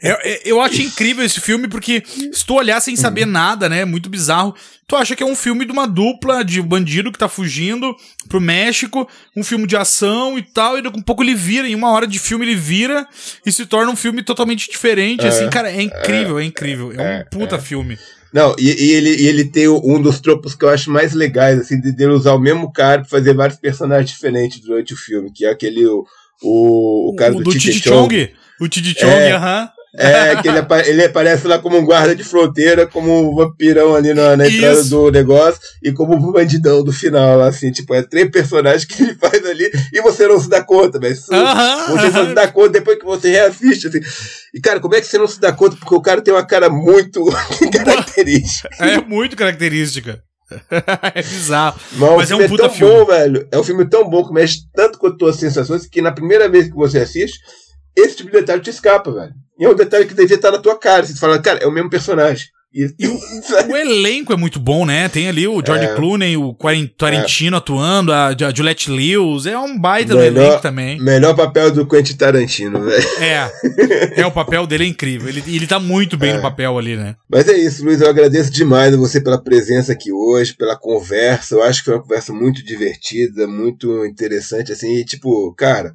eu, eu acho incrível esse filme porque se tu olhar sem saber uhum. nada, né? Muito bizarro. Tu acha que é um filme de uma dupla de bandido que tá fugindo pro México, um filme de ação e tal, e daqui um pouco ele vira, em uma hora de filme ele vira e se torna um filme totalmente diferente. É, assim, cara, é incrível, é, é incrível. É um é, puta é. filme. Não, e, e, ele, e ele tem um dos tropos que eu acho mais legais, assim, de, de usar o mesmo cara pra fazer vários personagens diferentes durante o filme, que é aquele. O, o, o cara o, do, do Chong. O Titi Chong, é. aham. É, que ele, ele aparece lá como um guarda de fronteira, como um vampirão ali na, na entrada do negócio, e como um bandidão do final, assim, tipo, é três personagens que ele [laughs] faz ali, e você não se dá conta, mas uh -huh, você uh -huh. só se dá conta depois que você reassiste, assim. E, cara, como é que você não se dá conta? Porque o cara tem uma cara muito [laughs] característica. É muito característica. [laughs] é bizarro. Mas, mas é um puta é tão filme. bom, velho. É um filme tão bom que mexe tanto com as tuas sensações que na primeira vez que você assiste, esse tipo de detalhe te escapa, velho. E é um detalhe que devia estar na tua cara. Você fala, cara, é o mesmo personagem. E, e o, [laughs] o, elenco é muito bom, né? Tem ali o George é. Clooney, o Tarantino é. atuando, a, a Juliette Lewis. É um baita melhor, do elenco também. Melhor papel do Quentin Tarantino, velho. É. [laughs] É, o papel dele é incrível. Ele, ele tá muito bem é. no papel ali, né? Mas é isso, Luiz. Eu agradeço demais a você pela presença aqui hoje, pela conversa. Eu acho que foi uma conversa muito divertida, muito interessante, assim. E, tipo, cara.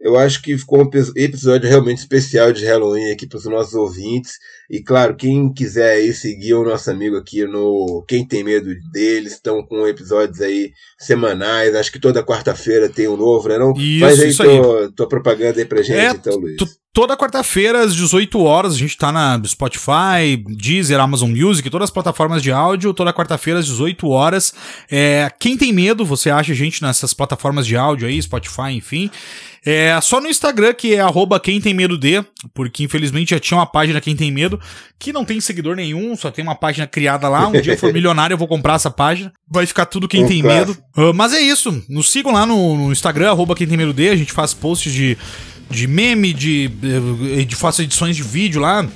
Eu acho que ficou um episódio realmente especial de Halloween aqui para os nossos ouvintes. E claro, quem quiser aí seguir o nosso amigo aqui no Quem Tem Medo deles, estão com episódios aí semanais. Acho que toda quarta-feira tem um novo, né? Não? Isso, Faz aí, isso tua, aí. tua propaganda aí pra gente, é, então, Luiz. Toda quarta-feira, às 18 horas, a gente tá na Spotify, Deezer, Amazon Music, todas as plataformas de áudio. Toda quarta-feira, às 18 horas. É, quem tem medo, você acha a gente nessas plataformas de áudio aí, Spotify, enfim. É só no Instagram, que é arroba quem tem medo de, porque infelizmente já tinha uma página Quem Tem Medo, que não tem seguidor nenhum, só tem uma página criada lá. Um dia eu for [laughs] milionário, eu vou comprar essa página. Vai ficar tudo Quem Tem Medo. Uh, mas é isso. Nos sigam lá no, no Instagram, arroba quem tem medo de. A gente faz posts de, de meme, de, de, de faço edições de vídeo lá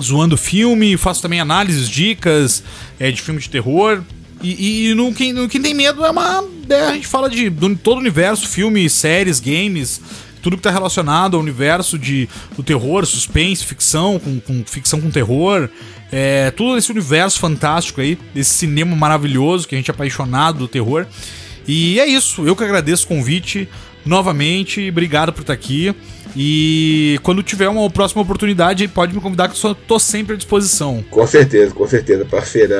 zoando filme, faço também análises, dicas é, de filme de terror. E, e no, quem, no Quem Tem Medo é uma. É, a gente fala de do, todo o universo, filmes, séries, games, tudo que tá relacionado ao universo de, do terror, suspense, ficção, com, com ficção com terror. É, todo esse universo fantástico aí, desse cinema maravilhoso que a gente é apaixonado do terror. E é isso, eu que agradeço o convite novamente, obrigado por estar aqui. E quando tiver uma próxima oportunidade, pode me convidar que eu tô sempre à disposição. Com certeza, com certeza. Parceiro,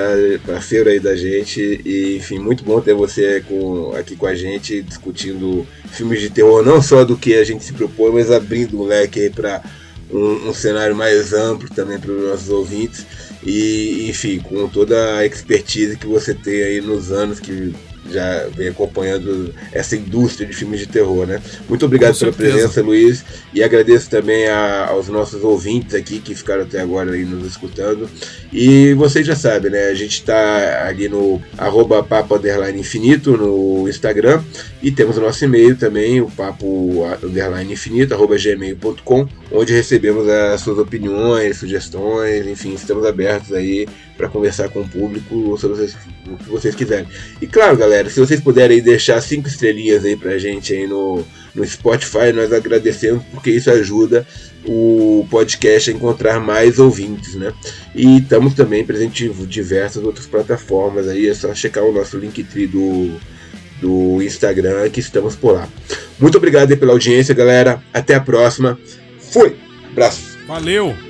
parceiro aí da gente. E, enfim, muito bom ter você com, aqui com a gente discutindo filmes de terror, não só do que a gente se propõe, mas abrindo o leque aí para um, um, cenário mais amplo também para os nossos ouvintes. E, enfim, com toda a expertise que você tem aí nos anos que já vem acompanhando essa indústria de filmes de terror, né? Muito obrigado pela presença, Luiz, e agradeço também a, aos nossos ouvintes aqui que ficaram até agora aí nos escutando. E vocês já sabem, né? A gente está ali no arroba papo underline infinito no Instagram e temos o nosso e-mail também, o papo underline infinito, arroba gmail.com, onde recebemos as suas opiniões, sugestões, enfim, estamos abertos aí para conversar com o público sobre o que vocês quiserem. E claro, galera, se vocês puderem deixar cinco estrelinhas aí pra gente aí no, no Spotify, nós agradecemos porque isso ajuda o podcast a encontrar mais ouvintes, né? E estamos também presentes em diversas outras plataformas aí, é só checar o nosso Linktree do, do Instagram que estamos por lá. Muito obrigado pela audiência, galera. Até a próxima. Fui! Abraço. Valeu!